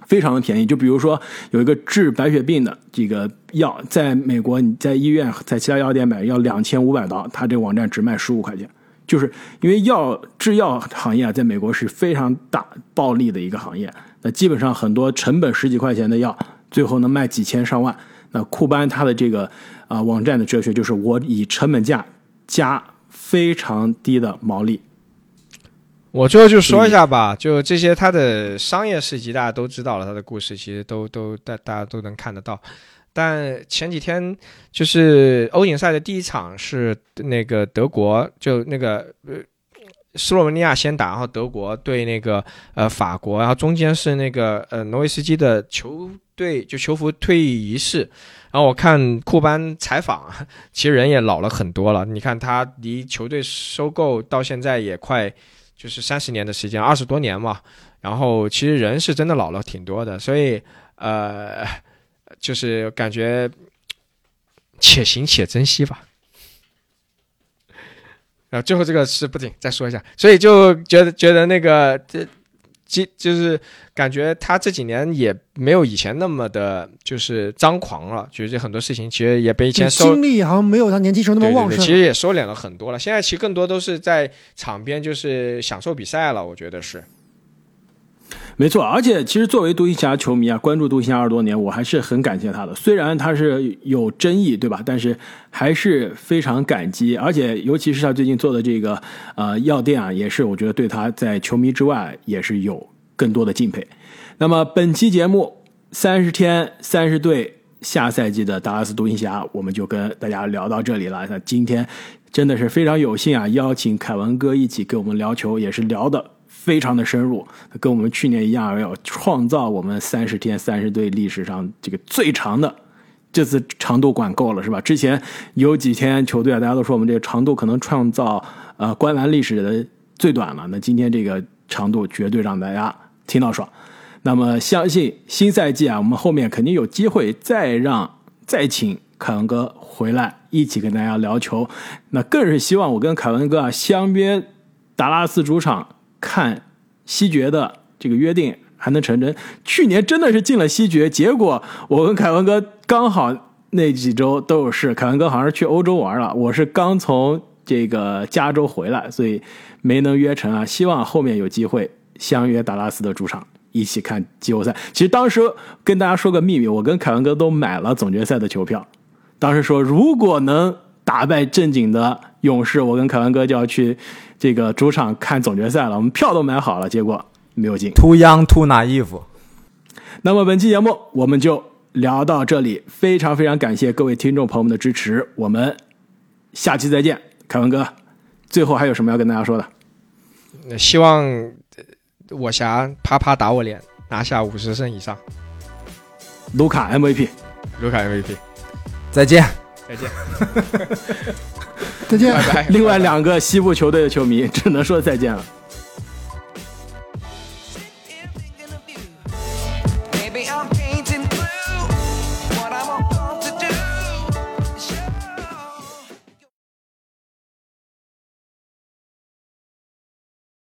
Speaker 1: 非常的便宜。就比如说有一个治白血病的这个药，在美国你在医院在其他药店买要两千五百刀，他这个网站只卖十五块钱。就是因为药制药行业啊，在美国是非常大暴利的一个行业，那基本上很多成本十几块钱的药，最后能卖几千上万。那库班他的这个啊网站的哲学就是我以成本价加非常低的毛利。
Speaker 3: 我最后就说一下吧，就这些他的商业事迹大家都知道了，他的故事其实都都大大家都能看得到。但前几天就是欧锦赛的第一场是那个德国，就那个呃斯洛文尼亚先打，然后德国对那个呃法国，然后中间是那个呃挪威斯基的球队就球服退役仪式。然后我看库班采访，其实人也老了很多了。你看他离球队收购到现在也快就是三十年的时间，二十多年嘛。然后其实人是真的老了挺多的，所以呃。就是感觉且行且珍惜吧。然后最后这个是不仅再说一下，所以就觉得觉得那个这，就就是感觉他这几年也没有以前那么的，就是张狂了。觉得很多事情其实也被以前收
Speaker 4: 精力好像没有他年轻时候那么旺盛。
Speaker 3: 其实也收敛了很多了。现在其实更多都是在场边就是享受比赛了，我觉得是。
Speaker 1: 没错，而且其实作为独行侠球迷啊，关注独行侠二十多年，我还是很感谢他的。虽然他是有争议，对吧？但是还是非常感激。而且尤其是他最近做的这个呃药店啊，也是我觉得对他在球迷之外也是有更多的敬佩。那么本期节目三十天三十队下赛季的达拉斯独行侠，我们就跟大家聊到这里了。那今天真的是非常有幸啊，邀请凯文哥一起跟我们聊球，也是聊的。非常的深入，跟我们去年一样，要创造我们三十天三十队历史上这个最长的，这次长度管够了是吧？之前有几天球队啊，大家都说我们这个长度可能创造呃观澜历史的最短了。那今天这个长度绝对让大家听到爽。那么相信新赛季啊，我们后面肯定有机会再让再请凯文哥回来一起跟大家聊球。那更是希望我跟凯文哥啊相约达拉斯主场。看西决的这个约定还能成真？去年真的是进了西决，结果我跟凯文哥刚好那几周都有事，凯文哥好像是去欧洲玩了，我是刚从这个加州回来，所以没能约成啊。希望后面有机会相约达拉斯的主场一起看季后赛。其实当时跟大家说个秘密，我跟凯文哥都买了总决赛的球票，当时说如果能打败正经的勇士，我跟凯文哥就要去。这个主场看总决赛了，我们票都买好了，结果没有进。
Speaker 2: Too young, too naive。
Speaker 1: 那么本期节目我们就聊到这里，非常非常感谢各位听众朋友们的支持，我们下期再见。凯文哥，最后还有什么要跟大家说的？
Speaker 3: 希望我侠啪啪打我脸，拿下五十胜以上。
Speaker 1: 卢卡 MVP，
Speaker 3: 卢卡 MVP，
Speaker 2: 再见，
Speaker 3: 再见。
Speaker 4: 再见。
Speaker 1: 另外两个西部球队的球迷只能说再见了。